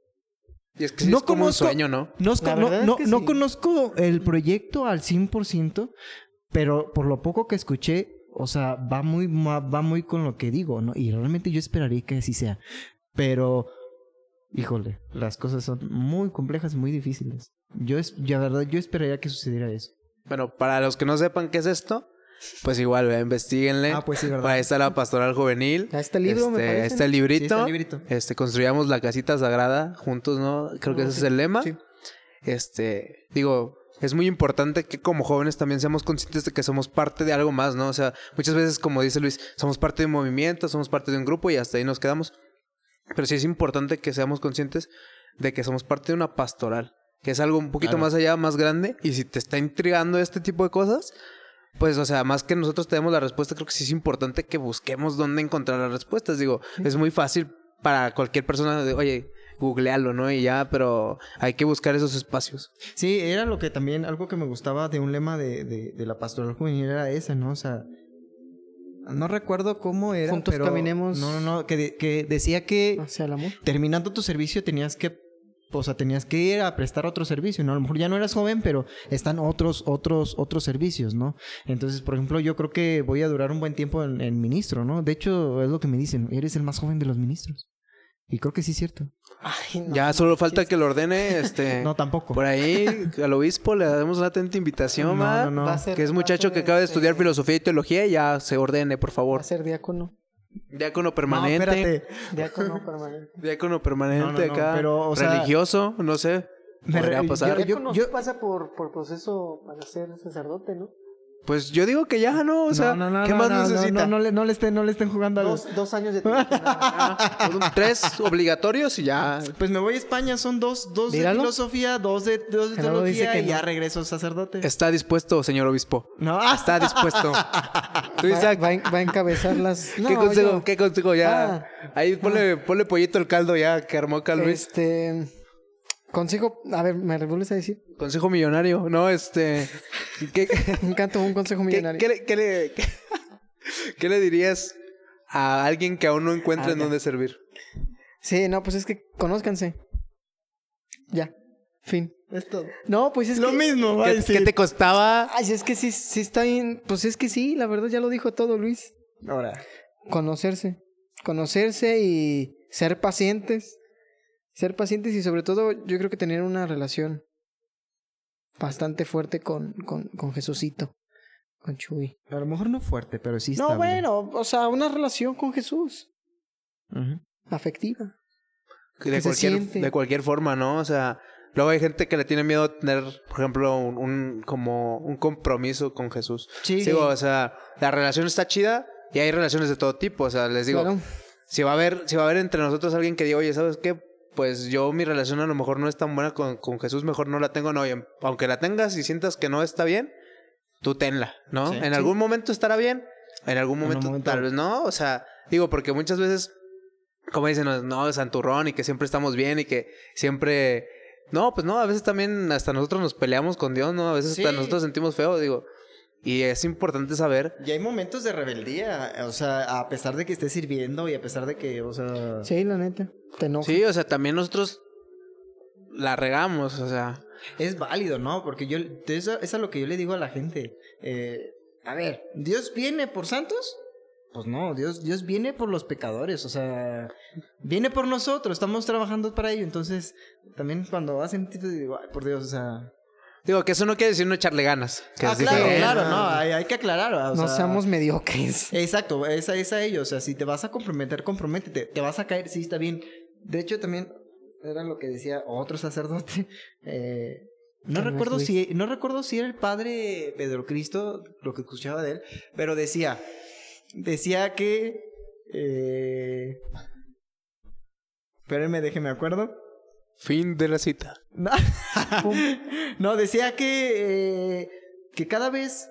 Y es que sí No es como un conozco- sueño, ¿no? No, La no, verdad es no- que no sí. conozco el proyecto al 100%, pero por lo poco que escuché, o sea, va muy, va muy con lo que digo, ¿no? Y realmente yo esperaría que así sea. Pero, híjole, las cosas son muy complejas, muy difíciles. Yo, es, la verdad, yo esperaría que sucediera eso. Bueno, para los que no sepan qué es esto, pues igual, vea, investiguenle. Ah, pues sí, ¿verdad? Ahí está la pastoral juvenil. El libro, me Este, parece, Está el ¿no? librito. Sí, está el librito. Este, construyamos la casita sagrada juntos, ¿no? Creo que Ah, ese sí. es el lema. Sí. Este, digo, es muy importante que como jóvenes también seamos conscientes de que somos parte de algo más, ¿no? O sea, muchas veces, como dice Luis, somos parte de un movimiento, somos parte de un grupo y hasta ahí nos quedamos. Pero sí es importante que seamos conscientes de que somos parte de una pastoral, que es algo un poquito Claro. más allá, más grande. Y si te está intrigando este tipo de cosas, pues, o sea, más que nosotros tenemos la respuesta, creo que sí es importante que busquemos dónde encontrar las respuestas. Digo, es muy fácil para cualquier persona de, oye, googlealo, ¿no? Y ya, pero hay que buscar esos espacios. Sí, era lo que también, algo que me gustaba de un lema de, de, de la pastoral juvenil era ese, ¿no? O sea, no recuerdo cómo era, Juntos pero... caminemos. No, no, no, que, de- que decía que Hacia el amor. terminando tu servicio tenías que, o sea, tenías que ir a prestar otro servicio, ¿no? A lo mejor ya no eras joven, pero están otros, otros, otros servicios, ¿no? Entonces, por ejemplo, yo creo que voy a durar un buen tiempo en, en ministro, ¿no? De hecho, es lo que me dicen, eres el más joven de los ministros. Y creo que sí es cierto. Ay, no. Ya solo falta que lo ordene, este... No, tampoco. Por ahí, al obispo le damos una atenta invitación, No, ¿va? no, no. Va a ser- Que es va muchacho ser, que acaba de este, estudiar filosofía y teología y ya se ordene, por Va favor. a ser diácono. Diácono No, permanente. espérate. Diácono permanente. Diácono permanente No, no, no, acá. pero, o sea- religioso, no sé. Me Podría pasar. yo- yo- pasa por, por proceso para ser sacerdote, ¿no? Pues yo digo que ya, ¿no? O sea, no, no, no, ¿qué no, más no, necesita? No, no, le, no, le estén, no le estén jugando al... Dos, dos años de Ah, Tres obligatorios y ya. Pues me voy a España, son dos, dos de filosofía, dos de, dos de teología que y ya regreso sacerdote. Está dispuesto, señor obispo. No, Está dispuesto. Tú, Va, Isaac, va a- va a encabezar las. ¿qué No, consejo? yo- ¿Qué consejo ya? Ah. Ahí ponle, ponle pollito al caldo ya que armó acá Luis. Este. Consejo. A ver, ¿me vuelves a decir? Consejo millonario. No, este. ¿Qué, Un canto, un consejo millonario. qué le, qué le- qué- qué le dirías a alguien que aún no encuentra en Ah, ya. dónde servir? Sí, no, pues es que conózcanse. Ya. Fin. es todo. No, pues es Lo que. mismo, va a ¿Qué, decir. qué te costaba? Ay, es que sí, sí está bien. Pues es que sí, la verdad ya lo dijo todo, Luis. Ahora, Conocerse. Conocerse y ser pacientes. Ser pacientes y sobre todo yo creo que tener una relación bastante fuerte con, con, con Jesucito. Con Chuy. a lo mejor no fuerte, pero sí No, estable. bueno, o sea, una relación con Jesús. Afectiva. De que se cualquier, siente. de cualquier forma, ¿no? O sea, luego hay gente que le tiene miedo a tener, por ejemplo, un, un- como un compromiso con Jesús. Sí. Digo, o sea, la relación está chida y hay relaciones de todo tipo. O sea, les digo, Claro. si va a haber, si va a haber entre nosotros alguien que diga, oye, ¿sabes qué? Pues yo mi relación a lo mejor no es tan buena con, con Jesús, mejor no la tengo, no. Y aunque la tengas y sientas que no está bien, tú tenla, ¿no? Sí. en Sí. algún momento estará bien, en algún En momento, tal vez no. O sea, digo, porque muchas veces, como dicen, no, santurrón y que siempre estamos bien y que siempre... No, pues no, a veces también hasta nosotros nos peleamos con Dios, ¿no? A veces hasta nosotros sentimos feo, digo. Y es importante saber Y hay momentos de rebeldía, o sea, a pesar de que estés sirviendo y a pesar de que, o sea... Sí, la neta. Te enoja. Sí, o sea, también nosotros la regamos, o sea. Es válido, ¿no? Porque yo, eso, es lo que yo le digo a la gente. Eh, a ver, ¿Dios viene por santos? Pues no, Dios, Dios viene por los pecadores, o sea, viene por nosotros, estamos trabajando para ello. Entonces, también cuando hacen digo, ay, por Dios, o sea... Digo, que eso no quiere decir no echarle ganas. Que ah, es claro, diferente. claro, no, hay, hay que aclarar. o no sea, seamos mediocres. Exacto, es a ellos. O sea, si te vas a comprometer, comprométete. Te vas a caer, sí, está bien. De hecho, también era lo que decía otro sacerdote. Eh, no ¿Quién es, recuerdo si, no recuerdo si era el padre Pedro Cristo, lo que escuchaba de él, pero decía, decía que, eh, espérenme, déjeme acuerdo. Fin de la cita. No, decía que, eh, que cada vez,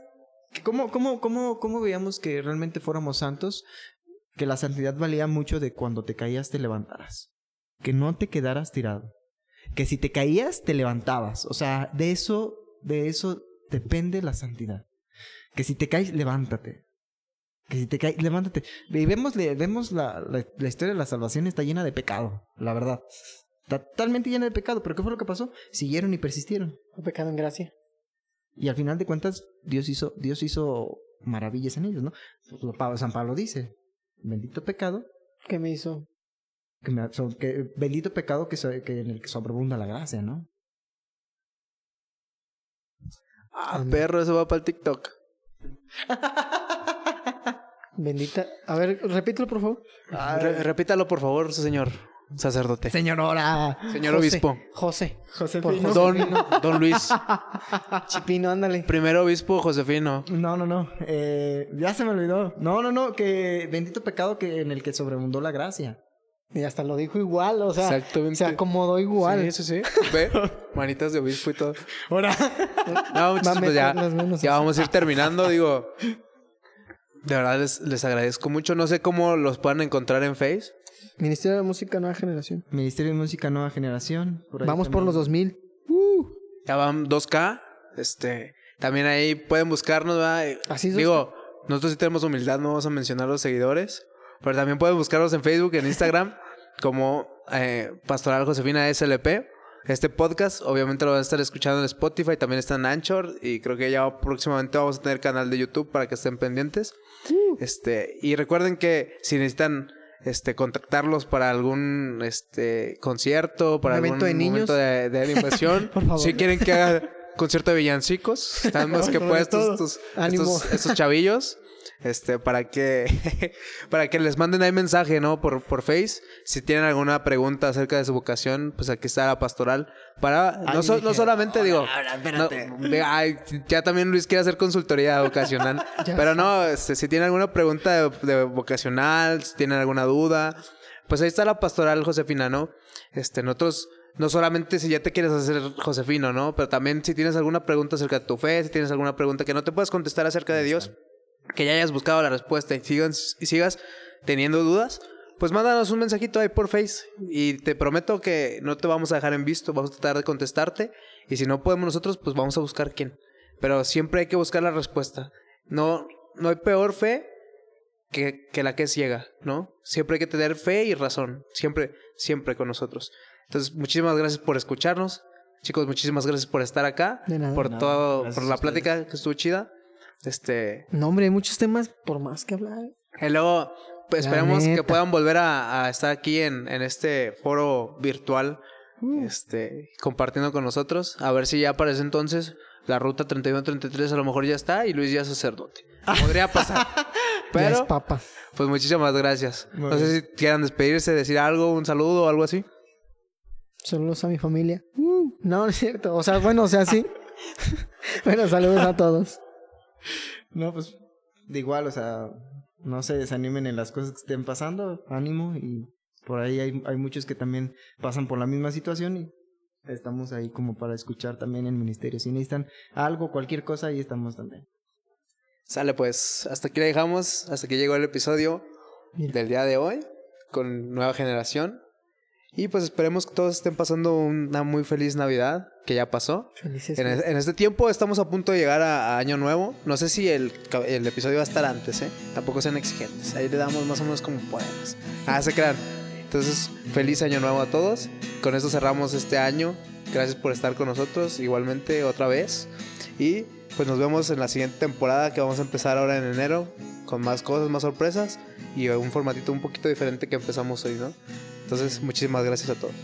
que cómo, cómo, cómo, cómo veíamos que realmente fuéramos santos, que la santidad valía mucho de cuando te caías te levantaras, que no te quedaras tirado, que si te caías te levantabas, o sea, de eso, de eso depende la santidad, que si te caes levántate. Que si te caes, levántate. Y vemos, vemos la, la, la historia de la salvación está llena de pecado, la verdad. Totalmente llena de pecado, pero ¿qué fue lo que pasó? Siguieron y persistieron. Un pecado en gracia. Y al final de cuentas, Dios hizo, Dios hizo maravillas en ellos, ¿no? San Pablo dice, bendito pecado, ¿Qué me hizo? que, me- so- que bendito pecado que, so- que en el que sobreabunda la gracia, ¿no? Ah, perro, eso va para el TikTok. Bendita. A ver, repítelo, por favor. Re- repítalo, por favor, señor sacerdote. Señora. Señor José, obispo. José. Pino. Don, don Luis. Chipino, ándale. Primer obispo Josefino. No, no, no. Eh, ya se me olvidó. No, no, no. Que bendito pecado que en el que sobreabundó la gracia. Y hasta lo dijo igual, o sea, Exactamente. se acomodó igual. Sí, sí, sí. Ve, manitas de obispo y todo. Ahora. No, muchachos, pues ya, ya vamos a ir terminando. Digo, de verdad les, les agradezco mucho. No sé cómo los puedan encontrar en Face. Ministerio de Música Nueva Generación. Ministerio de Música Nueva Generación. por ahí Vamos por los 2000. Ya van 2K. Este, también ahí pueden buscarnos, ¿verdad? Eh, Así es, Digo, nosotros sí tenemos humildad, no vamos a mencionar los seguidores. Pero también pueden buscarnos en Facebook, en Instagram, como eh, Pastoral Josefina SLP. Este podcast, obviamente lo van a estar escuchando en Spotify, también está en Anchor y creo que ya próximamente vamos a tener canal de YouTube para que estén pendientes. Este, y recuerden que si necesitan este contactarlos para algún este concierto, para Un evento algún de niños. momento de, de animación, Por favor. si quieren que haga concierto de villancicos, están más que puestos estos, estos chavillos. Este, para que, para que les manden ahí mensaje, ¿no? Por, por Face. Si tienen alguna pregunta acerca de su vocación, pues aquí está la pastoral. Para, no, so- no solamente digo, no, de- ay, ya también Luis quiere hacer consultoría vocacional. Pero no, este, si tienen alguna pregunta de, de vocacional, si tienen alguna duda, pues ahí está la pastoral Josefina, ¿no? Este, nosotros, no solamente si ya te quieres hacer Josefino, ¿no? Pero también si tienes alguna pregunta acerca de tu fe, si tienes alguna pregunta que no te puedes contestar acerca de Dios, que ya hayas buscado la respuesta y sigas, y sigas teniendo dudas, pues mándanos un mensajito ahí por Face y te prometo que no te vamos a dejar en visto, vamos a tratar de contestarte y si no podemos nosotros, pues vamos a buscar quién. Pero siempre hay que buscar la respuesta. No, no hay peor fe que, que la que es ciega, ¿no? Siempre hay que tener fe y razón, siempre, siempre con nosotros. Entonces, muchísimas gracias por escucharnos. Chicos, muchísimas gracias por estar acá, De nada. por nada, todo, gracias por la plática que estuvo chida. Este, No, hombre, hay muchos temas por más que hablar. y luego, pues La esperemos que puedan volver a, a estar aquí en, en este foro virtual, Uh. este, compartiendo con nosotros. A ver si ya para ese entonces la ruta 31-33 a lo mejor ya está y Luis ya es sacerdote. Podría pasar. Ya es Pero, papa. pues muchísimas gracias. Muy No sé si quieran despedirse, decir algo, un saludo o algo así. Saludos a mi familia. Uh, no, no es cierto. O sea, bueno, o sea, sí. bueno, saludos a todos. No, pues de igual, o sea, no se desanimen en las cosas que estén pasando, ánimo y por ahí hay, hay muchos que también pasan por la misma situación y estamos ahí como para escuchar también en ministerio. Si necesitan algo, cualquier cosa, ahí estamos también. Sale pues, hasta aquí la dejamos, hasta que llegó el episodio del día de hoy con Nueva Generación. Y pues esperemos que todos estén pasando una muy feliz Navidad, que ya pasó. Felices. En, en este tiempo estamos a punto de llegar a, a Año Nuevo. No sé si el, el episodio va a estar antes, ¿eh? Tampoco sean exigentes. Ahí le damos más o menos como podemos. Ah, se crean. Entonces, feliz Año Nuevo a todos. Con esto cerramos este año. Gracias por estar con nosotros igualmente otra vez. Y pues nos vemos en la siguiente temporada que vamos a empezar ahora en enero con más cosas, más sorpresas y un formatito un poquito diferente que empezamos hoy, ¿no? Entonces, muchísimas gracias a todos.